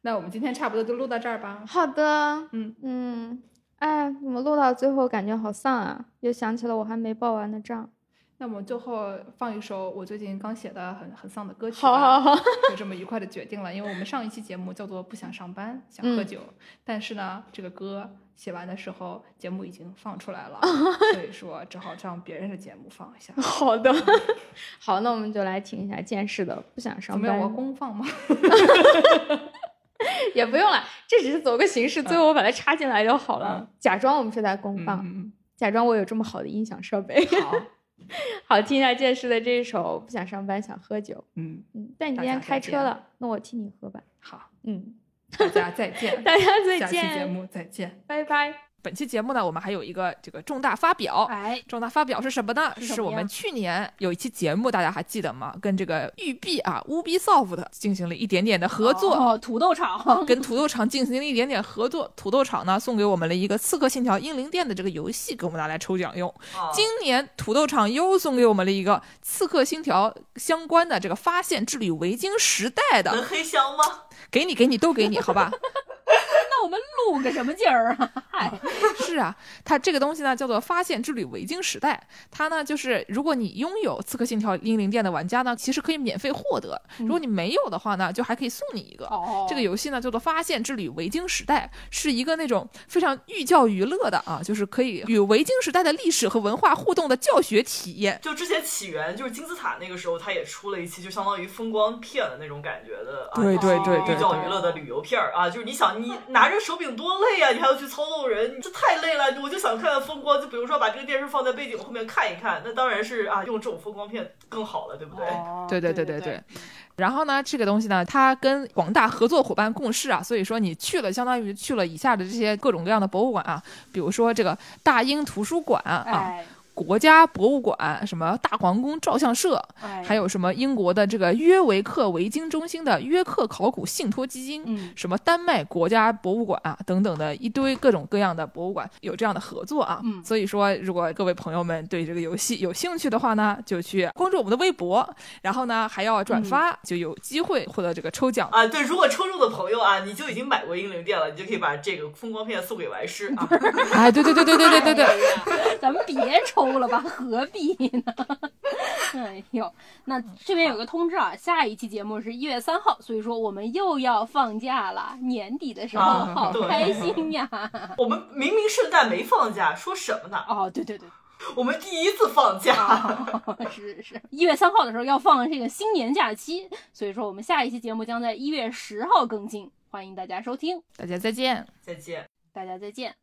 那我们今天差不多就录到这儿吧。好的。嗯嗯，哎，我们录到最后感觉好丧啊，又想起了我还没报完的账。那么最后放一首我最近刚写的很很丧的歌曲，好好好，就这么愉快的决定了。因为我们上一期节目叫做不想上班，想喝酒，但是呢，这个歌写完的时候，节目已经放出来了，(laughs) 所以说只好让别人的节目放一下。(laughs) 好的，(laughs) 好，那我们就来听一下见识的不想上班。我公放吗？也不用了，这只是走个形式，最后我把它插进来就好了，假装我们是在公放，假装我有这么好的音响设备。好。(laughs) 好，听一下剑师的这一首《不想上班想喝酒》。嗯嗯，但你今天开车了，那我替你喝吧。好，嗯，大家再见，(laughs) 大家再见，下期节目再见，拜拜。本期节目呢，我们还有一个这个重大发表。哎，重大发表是什么呢？是我们去年有一期节目，大家还记得吗？跟这个育碧啊，Ubisoft 进行了一点点的合作。哦土豆厂跟土豆厂进行了一点点合作。土豆厂呢，送给我们了一个《刺客信条：英灵殿》的这个游戏，给我们拿来抽奖用。今年土豆厂又送给我们了一个《刺客信条》相关的这个《发现之旅：维京时代》的。能黑箱吗？给你，给你，都给你，好吧。(laughs) 那我们录个什么劲儿啊？嗨，(laughs) 是啊，它这个东西呢叫做《发现之旅：维京时代》，它呢就是如果你拥有《刺客信条：英灵殿》的玩家呢，其实可以免费获得；如果你没有的话呢，就还可以送你一个。这个游戏呢叫做《发现之旅：维京时代》，是一个那种非常寓教于乐的啊，就是可以与维京时代的历史和文化互动的教学体验。就之前起源就是金字塔那个时候，它也出了一期，就相当于风光片的那种感觉的，对对对寓教于乐的旅游片儿啊，就是你想你拿着手柄多累啊，你还要去操纵人，你这太累了。我就想看看风光，就比如说把这个电视放在背景后面看一看，那当然是啊，用这种风光片更好了，对不对？对对对对对。然后呢，这个东西呢，它跟广大合作伙伴共事啊，所以说你去了，相当于去了以下的这些各种各样的博物馆啊，比如说这个大英图书馆啊。国家博物馆，什么大皇宫照相社，还有什么英国的这个约维克维京中心的约克考古信托基金，什么丹麦国家博物馆啊等等的一堆各种各样的博物馆有这样的合作啊。所以说，如果各位朋友们对这个游戏有兴趣的话呢，就去关注我们的微博，然后呢还要转发，就有机会获得这个抽奖啊。对，如果抽中的朋友啊，你就已经买过英灵殿了，你就可以把这个风光片送给完师啊。哎，对对对对对对对对，(laughs) 咱们别抽。抽了吧，(laughs) 何必呢？(laughs) 哎呦，那这边有个通知啊，下一期节目是一月三号，所以说我们又要放假了。年底的时候，好开心呀！(laughs) 我们明明圣诞没放假，说什么呢？哦，对对对，我们第一次放假，是是，一月三号的时候要放这个新年假期，所以说我们下一期节目将在一月十号更新，欢迎大家收听，大家再见，再见，大家再见。